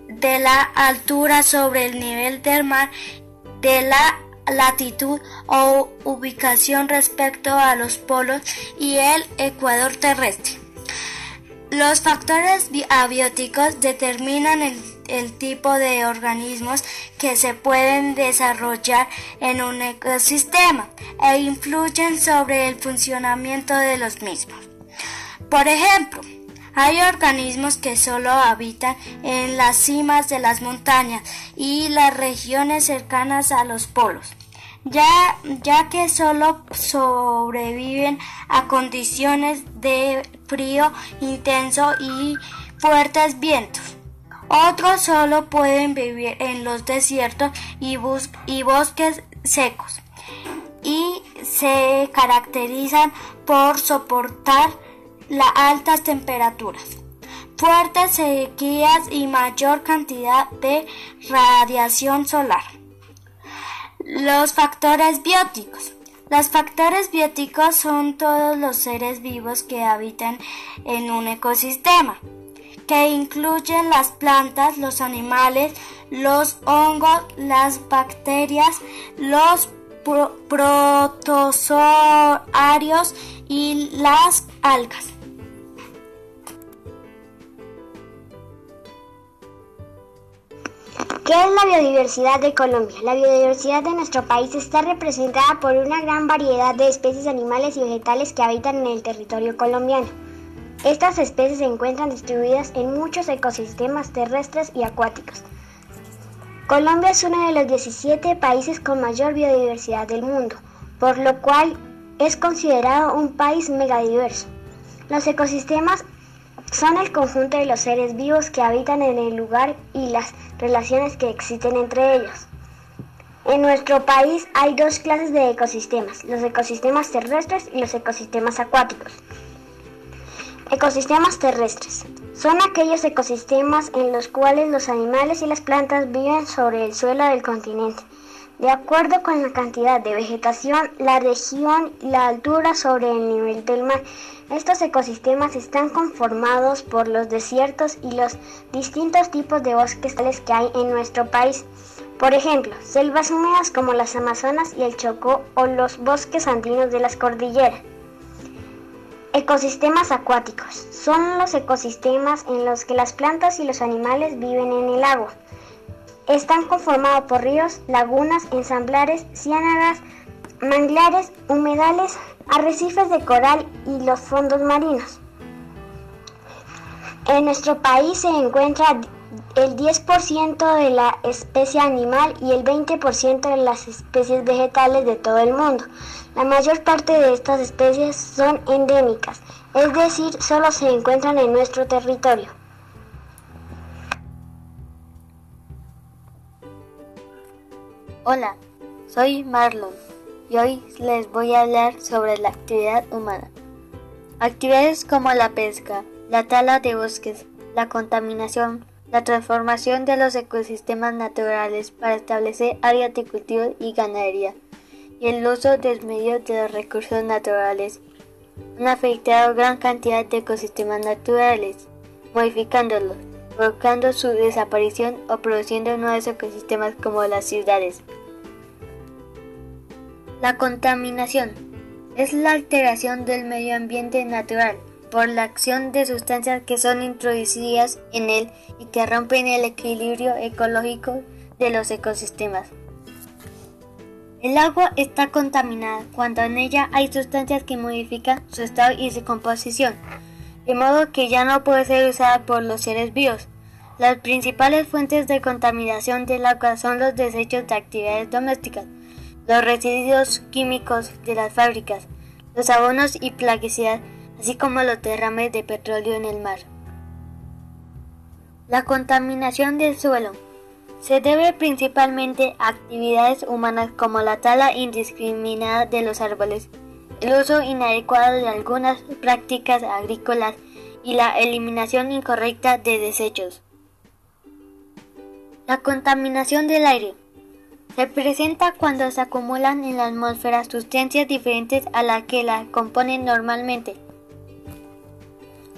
de la altura sobre el nivel del mar, de la latitud o ubicación respecto a los polos y el ecuador terrestre. Los factores abióticos determinan el, el, tipo de organismos que se pueden desarrollar en un ecosistema e influyen sobre el funcionamiento de los mismos. Por ejemplo, hay organismos que solo habitan en las cimas de las montañas y las regiones cercanas a los polos, ya, ya que solo sobreviven a condiciones de frío intenso y fuertes vientos. Otros solo pueden vivir en los desiertos y, y bosques secos y se caracterizan por soportar las altas temperaturas, fuertes sequías y mayor cantidad de radiación solar. Los factores bióticos. Los factores bióticos son todos los seres vivos que habitan en un ecosistema, que incluyen las plantas, los animales, los hongos, las bacterias, los protozoarios y las algas. ¿Qué es la biodiversidad de Colombia? La biodiversidad de nuestro país está representada por una gran variedad de especies animales y vegetales que habitan en el territorio colombiano. Estas especies se encuentran distribuidas en muchos ecosistemas terrestres y acuáticos. Colombia es uno de los 17 países con mayor biodiversidad del mundo, por lo cual es considerado un país megadiverso. Los ecosistemas son el conjunto de los seres vivos que habitan en el lugar y las relaciones que existen entre ellos. En nuestro país hay dos clases de ecosistemas, los ecosistemas terrestres y los ecosistemas acuáticos. Ecosistemas terrestres. Son aquellos ecosistemas en los cuales los animales y las plantas viven sobre el suelo del continente, de acuerdo con la cantidad de vegetación, la región y la altura sobre el nivel del mar. Estos ecosistemas están conformados por los desiertos y los distintos tipos de bosques tales que hay en nuestro país. Por ejemplo, selvas húmedas como las Amazonas y el Chocó o los bosques andinos de las cordilleras. Ecosistemas acuáticos. Son los ecosistemas en los que las plantas y los animales viven en el agua. Están conformados por ríos, lagunas, ensamblares, ciénagas, manglares, humedales, arrecifes de coral y los fondos marinos. En nuestro país se encuentra el 10% de la especie animal y el 20% de las especies vegetales de todo el mundo. La mayor parte de estas especies son endémicas, es decir, solo se encuentran en nuestro territorio. Hola, soy Marlon y hoy les voy a hablar sobre la actividad humana. Actividades como la pesca, la tala de bosques, la contaminación, la transformación de los ecosistemas naturales para establecer áreas de cultivo y ganadería y el uso desmedido de los recursos naturales han afectado gran cantidad de ecosistemas naturales, modificándolos, provocando su desaparición o produciendo nuevos ecosistemas como las ciudades. La contaminación es la alteración del medio ambiente natural por la acción de sustancias que son introducidas en él y que rompen el equilibrio ecológico de los ecosistemas. El agua está contaminada cuando en ella hay sustancias que modifican su estado y su composición, de modo que ya no puede ser usada por los seres vivos. Las principales fuentes de contaminación del agua son los desechos de actividades domésticas, los residuos químicos de las fábricas, los abonos y plaguicidas, así como los derrames de petróleo en el mar. La contaminación del suelo se debe principalmente a actividades humanas como la tala indiscriminada de los árboles, el uso inadecuado de algunas prácticas agrícolas y la eliminación incorrecta de desechos. La contaminación del aire se presenta cuando se acumulan en la atmósfera sustancias diferentes a las que la componen normalmente.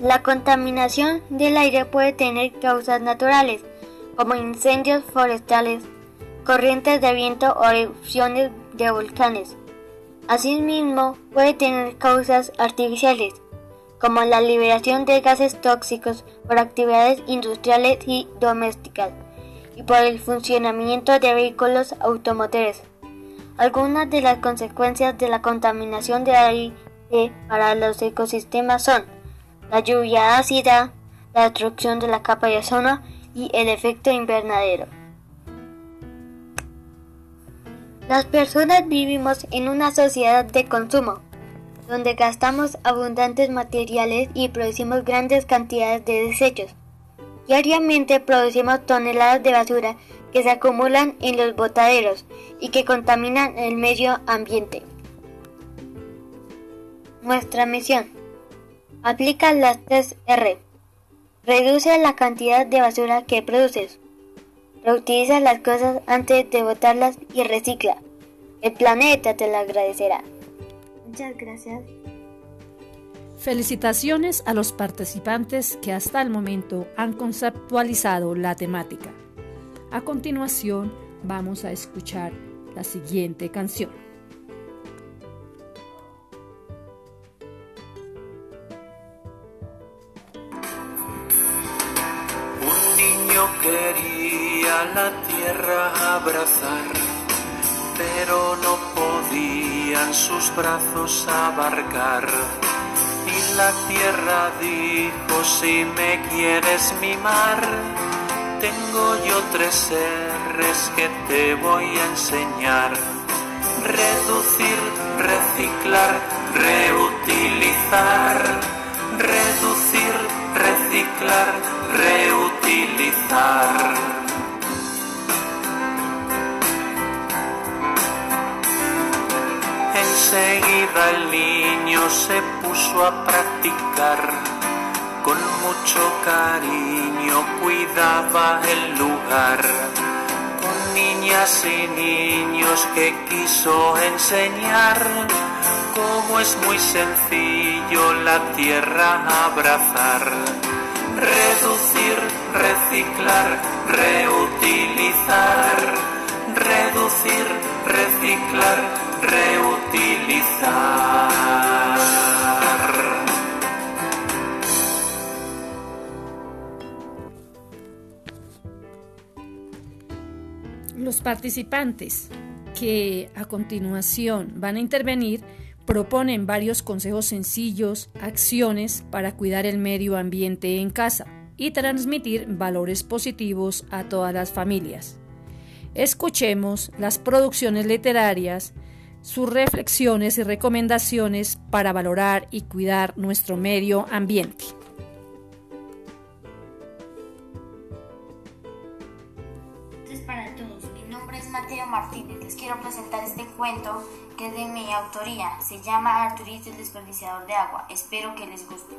La contaminación del aire puede tener causas naturales, como incendios forestales, corrientes de viento o erupciones de volcanes. Asimismo, puede tener causas artificiales, como la liberación de gases tóxicos por actividades industriales y domésticas y por el funcionamiento de vehículos automotores. Algunas de las consecuencias de la contaminación de aire para los ecosistemas son la lluvia ácida, la destrucción de la capa de ozono y el efecto invernadero. Las personas vivimos en una sociedad de consumo, donde gastamos abundantes materiales y producimos grandes cantidades de desechos. Diariamente producimos toneladas de basura que se acumulan en los botaderos y que contaminan el medio ambiente. Nuestra misión. Aplica las 3 R. Reduce la cantidad de basura que produces. Reutiliza las cosas antes de botarlas y recicla. El planeta te lo agradecerá. Muchas gracias. Felicitaciones a los participantes que hasta el momento han conceptualizado la temática. A continuación vamos a escuchar la siguiente canción. Niño quería la tierra abrazar, pero no podían sus brazos abarcar y la tierra dijo, si me quieres mimar, tengo yo tres R's que te voy a enseñar. Reducir, reciclar, reutilizar. Reducir, reciclar, reutilizar. Enseguida el niño se puso a practicar, con mucho cariño cuidaba el lugar, con niñas y niños que quiso enseñar. Cómo es muy sencillo la tierra abrazar, reducir, reciclar, reutilizar, reducir, reciclar, reutilizar. Los participantes que a continuación van a intervenir proponen varios consejos sencillos, acciones para cuidar el medio ambiente en casa y transmitir valores positivos a todas las familias. Escuchemos las producciones literarias, sus reflexiones y recomendaciones para valorar y cuidar nuestro medio ambiente. para todos, mi nombre es Mateo Martínez. Les quiero presentar este cuento que de mi autoría. Se llama Arturito el desperdiciador de agua. Espero que les guste.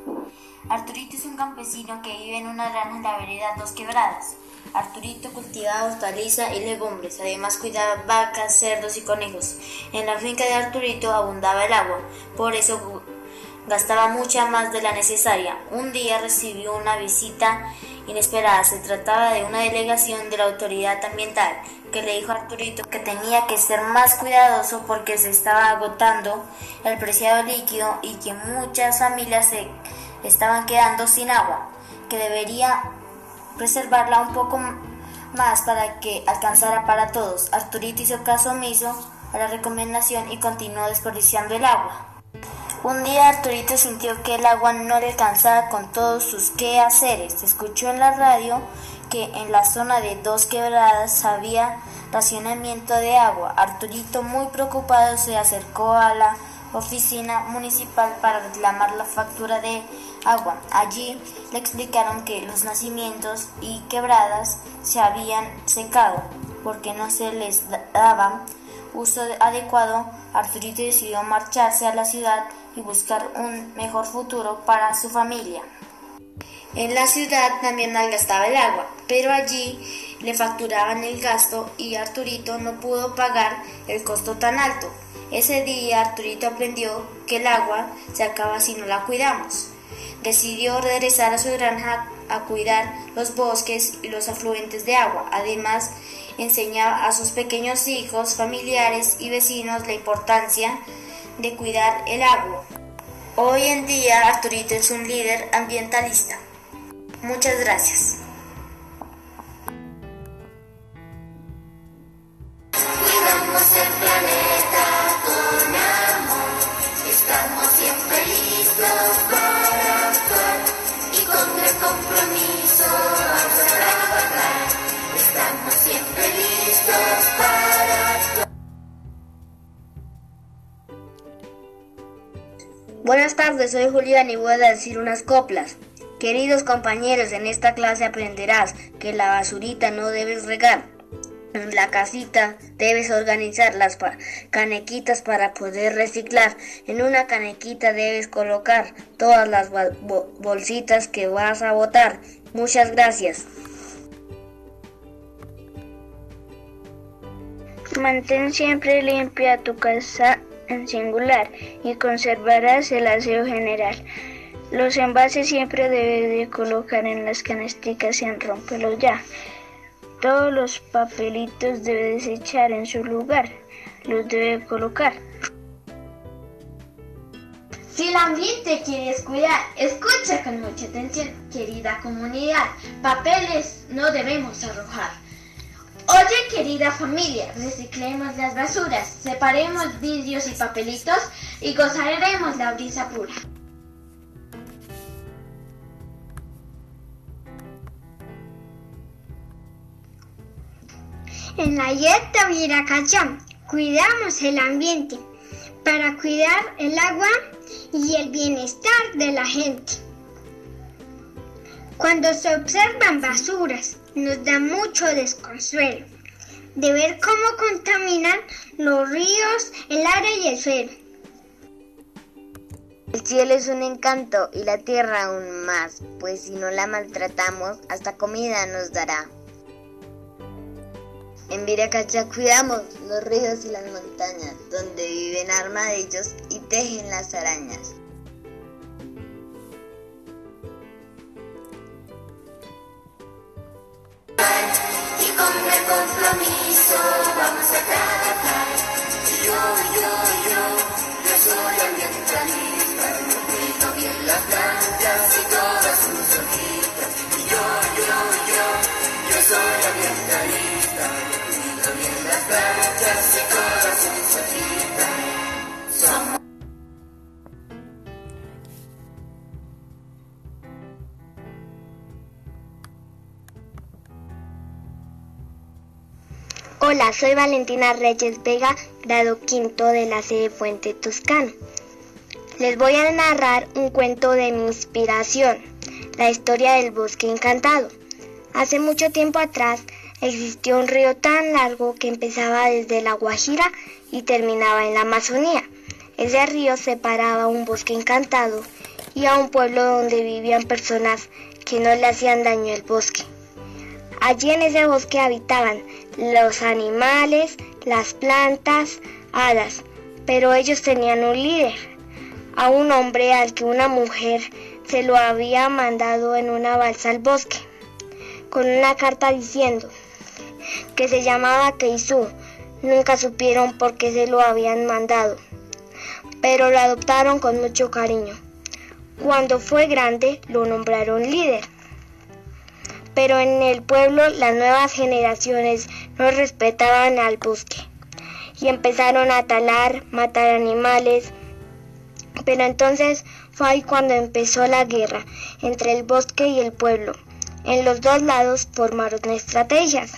Arturito es un campesino que vive en una granja en la vereda Dos Quebradas. Arturito cultivaba hortaliza y legumbres, además cuidaba vacas, cerdos y conejos. En la finca de Arturito abundaba el agua, por eso gastaba mucha más de la necesaria. Un día recibió una visita inesperada. Se trataba de una delegación de la autoridad ambiental que le dijo a Arturito que tenía que ser más cuidadoso porque se estaba agotando el preciado líquido y que muchas familias se estaban quedando sin agua, que debería preservarla un poco más para que alcanzara para todos. Arturito hizo caso omiso a la recomendación y continuó desperdiciando el agua. Un día Arturito sintió que el agua no le alcanzaba con todos sus quehaceres. Escuchó en la radio que en la zona de dos quebradas había racionamiento de agua. Arturito, muy preocupado, se acercó a la oficina municipal para reclamar la factura de agua. Allí le explicaron que los nacimientos y quebradas se habían secado porque no se les daba uso adecuado. Arturito decidió marcharse a la ciudad y buscar un mejor futuro para su familia. En la ciudad también malgastaba el agua, pero allí le facturaban el gasto y Arturito no pudo pagar el costo tan alto. Ese día Arturito aprendió que el agua se acaba si no la cuidamos. Decidió regresar a su granja a cuidar los bosques y los afluentes de agua. Además, enseñaba a sus pequeños hijos, familiares y vecinos la importancia de cuidar el agua. Hoy en día Arturito es un líder ambientalista. Muchas gracias. Cuidamos el planeta con amor, estamos siempre listos para actuar y con el compromiso vamos a trabajar. Estamos siempre listos para actuar. Buenas tardes, soy Julián y voy a decir unas coplas. Queridos compañeros, en esta clase aprenderás que la basurita no debes regar. En la casita debes organizar las canequitas para poder reciclar. En una canequita debes colocar todas las bolsitas que vas a botar. Muchas gracias. Mantén siempre limpia tu casa en singular y conservarás el aseo general. Los envases siempre debes de colocar en las canasticas sin romperlos ya. Todos los papelitos debes echar en su lugar. Los debe colocar. Si el ambiente quieres cuidar, escucha con mucha atención, querida comunidad. Papeles no debemos arrojar. Oye, querida familia, reciclemos las basuras, separemos vidrios y papelitos y gozaremos la brisa pura. En la Yeta Viracacham cuidamos el ambiente para cuidar el agua y el bienestar de la gente. Cuando se observan basuras, nos da mucho desconsuelo de ver cómo contaminan los ríos, el aire y el suelo. El cielo es un encanto y la tierra aún más, pues si no la maltratamos, hasta comida nos dará. En Viracacha cuidamos los ríos y las montañas, donde viven armadillos y tejen las arañas. Y con el compromiso vamos a trabajar. Yo, yo, yo, yo soy ambientalista, cuido bien las plantas y todas sus hojitas. Hola, soy Valentina Reyes Vega, grado quinto de la sede Fuente Toscano. Les voy a narrar un cuento de mi inspiración, la historia del bosque encantado. Hace mucho tiempo atrás existió un río tan largo que empezaba desde la Guajira y terminaba en la Amazonía. Ese río separaba un bosque encantado y a un pueblo donde vivían personas que no le hacían daño al bosque. Allí en ese bosque habitaban los animales, las plantas, hadas, pero ellos tenían un líder, a un hombre al que una mujer se lo había mandado en una balsa al bosque. con una carta diciendo que se llamaba Keisu. Nunca supieron por qué se lo habían mandado, pero lo adoptaron con mucho cariño. Cuando fue grande lo nombraron líder. Pero en el pueblo las nuevas generaciones no respetaban al bosque y empezaron a talar, matar animales. Pero entonces fue ahí cuando empezó la guerra entre el bosque y el pueblo. En los dos lados formaron estrategias.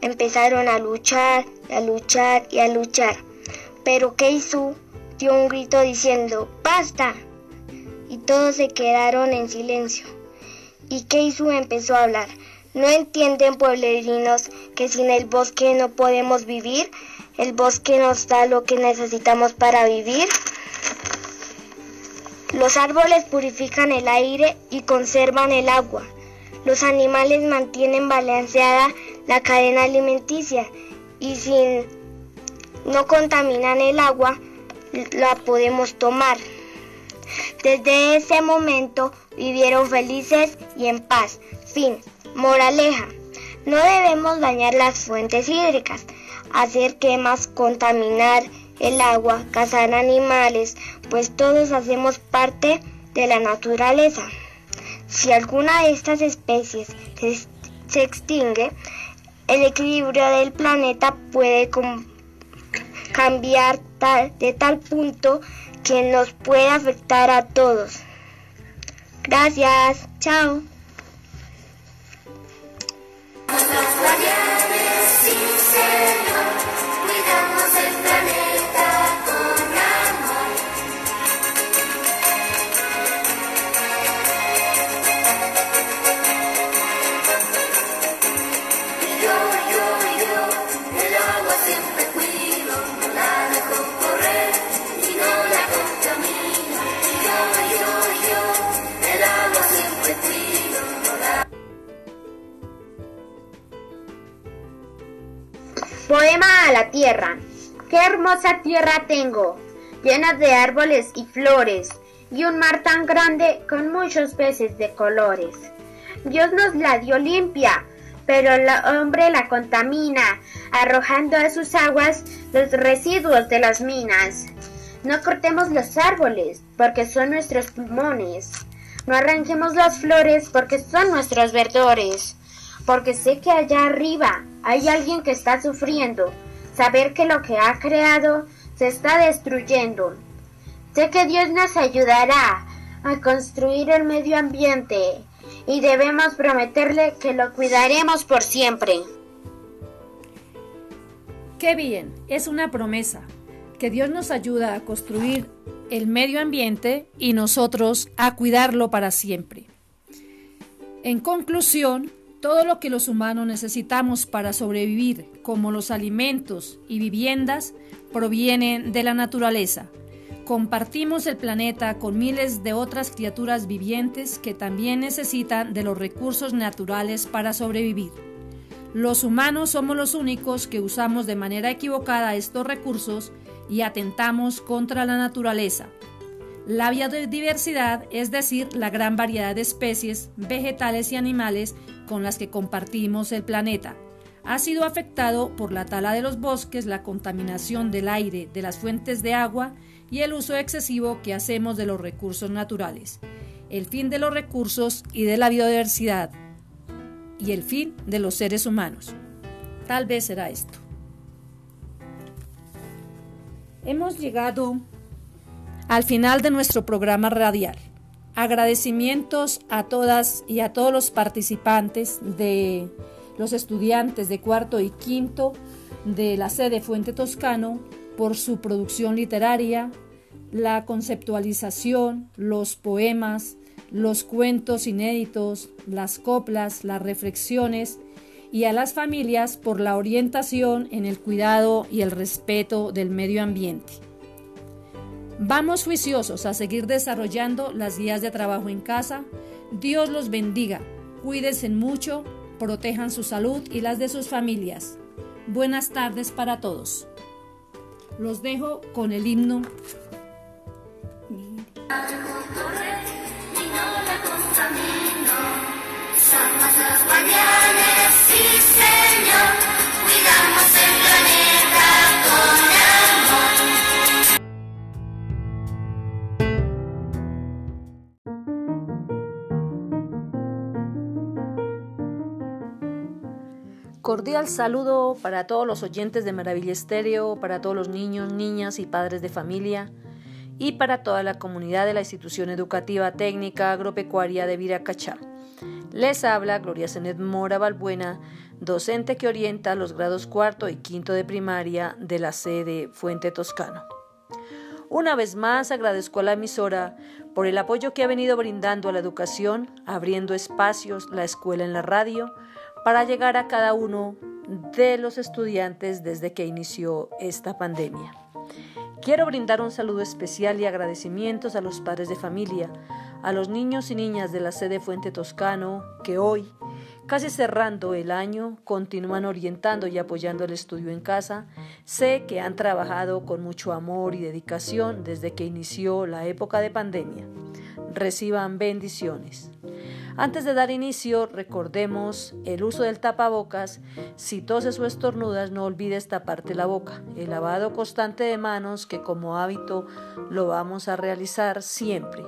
Empezaron a luchar, a luchar y a luchar. Pero Keisu dio un grito diciendo ¡Basta! Y todos se quedaron en silencio. Y Keisu empezó a hablar. ¿No entienden, pueblerinos, que sin el bosque no podemos vivir? El bosque nos da lo que necesitamos para vivir. Los árboles purifican el aire y conservan el agua. Los animales mantienen balanceada la cadena alimenticia y si no contaminan el agua, la podemos tomar. Desde ese momento vivieron felices y en paz. Fin. Moraleja. No debemos dañar las fuentes hídricas, hacer quemas, contaminar el agua, cazar animales, pues todos hacemos parte de la naturaleza. Si alguna de estas especies se, extingue, el equilibrio del planeta puede cambiar de tal punto que nos puede afectar a todos. Gracias, chao. Poema a la tierra. Qué hermosa tierra tengo, llena de árboles y flores, y un mar tan grande con muchos peces de colores. Dios nos la dio limpia, pero el hombre la contamina, arrojando a sus aguas los residuos de las minas. No cortemos los árboles, porque son nuestros pulmones. No arranquemos las flores, porque son nuestros verdores porque sé que allá arriba hay alguien que está sufriendo, saber que lo que ha creado se está destruyendo. Sé que Dios nos ayudará a construir el medio ambiente y debemos prometerle que lo cuidaremos por siempre. Qué bien, es una promesa, que Dios nos ayuda a construir el medio ambiente y nosotros a cuidarlo para siempre. En conclusión, todo lo que los humanos necesitamos para sobrevivir, como los alimentos y viviendas, provienen de la naturaleza. Compartimos el planeta con miles de otras criaturas vivientes que también necesitan de los recursos naturales para sobrevivir. Los humanos somos los únicos que usamos de manera equivocada estos recursos y atentamos contra la naturaleza. La biodiversidad, es decir, la gran variedad de especies, vegetales y animales con las que compartimos el planeta, ha sido afectado por la tala de los bosques, la contaminación del aire, de las fuentes de agua y el uso excesivo que hacemos de los recursos naturales. El fin de los recursos y de la biodiversidad y el fin de los seres humanos. Tal vez será esto. Hemos llegado al final de nuestro programa radial. Agradecimientos a todas y a todos los participantes de los estudiantes de cuarto y quinto de la sede Fuente Toscano por su producción literaria, la conceptualización, los poemas, los cuentos inéditos, las coplas, las reflexiones y a las familias por la orientación en el cuidado y el respeto del medio ambiente. Vamos juiciosos a seguir desarrollando las guías de trabajo en casa. Dios los bendiga. Cuídense mucho, protejan su salud y las de sus familias. Buenas tardes para todos. Los dejo con el himno. Son Cordial saludo para todos los oyentes de Maravilla Estéreo, para todos los niños, niñas y padres de familia y para toda la comunidad de la institución educativa técnica agropecuaria de Viracachá. Les habla Gloria Zenet Mora Balbuena, docente que orienta los grados cuarto y quinto de primaria de la sede Fuente Toscano. Una vez más agradezco a la emisora por el apoyo que ha venido brindando a la educación, abriendo espacios, la escuela en la radio, para llegar a cada uno de los estudiantes desde que inició esta pandemia. Quiero brindar un saludo especial y agradecimientos a los padres de familia, a los niños y niñas de la sede Fuente Toscano que hoy, casi cerrando el año, continúan orientando y apoyando el estudio en casa. Sé que han trabajado con mucho amor y dedicación desde que inició la época de pandemia. Reciban bendiciones. Antes de dar inicio, recordemos el uso del tapabocas. Si toses o estornudas, no olvides taparte la boca. El lavado constante de manos, que como hábito lo vamos a realizar siempre.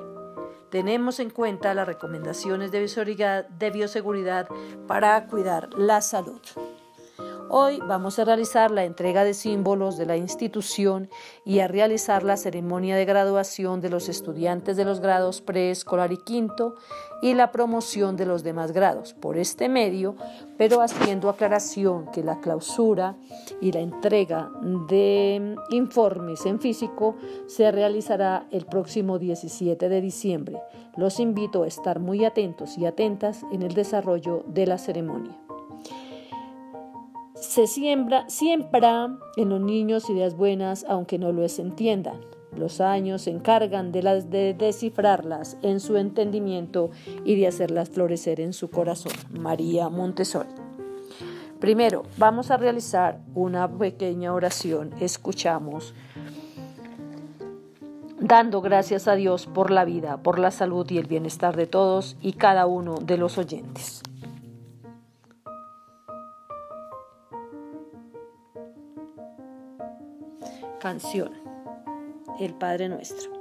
Tenemos en cuenta las recomendaciones de bioseguridad para cuidar la salud. Hoy vamos a realizar la entrega de símbolos de la institución y a realizar la ceremonia de graduación de los estudiantes de los grados preescolar y quinto y la promoción de los demás grados por este medio, pero haciendo aclaración que la clausura y la entrega de informes en físico se realizará el próximo 17 de diciembre. Los invito a estar muy atentos y atentas en el desarrollo de la ceremonia se siembra, siembra en los niños ideas buenas, aunque no les entiendan. Los años se encargan de, las, de descifrarlas en su entendimiento y de hacerlas florecer en su corazón. María Montessori. Primero, vamos a realizar una pequeña oración. Escuchamos dando gracias a Dios por la vida, por la salud y el bienestar de todos y cada uno de los oyentes. Canción. El Padre Nuestro.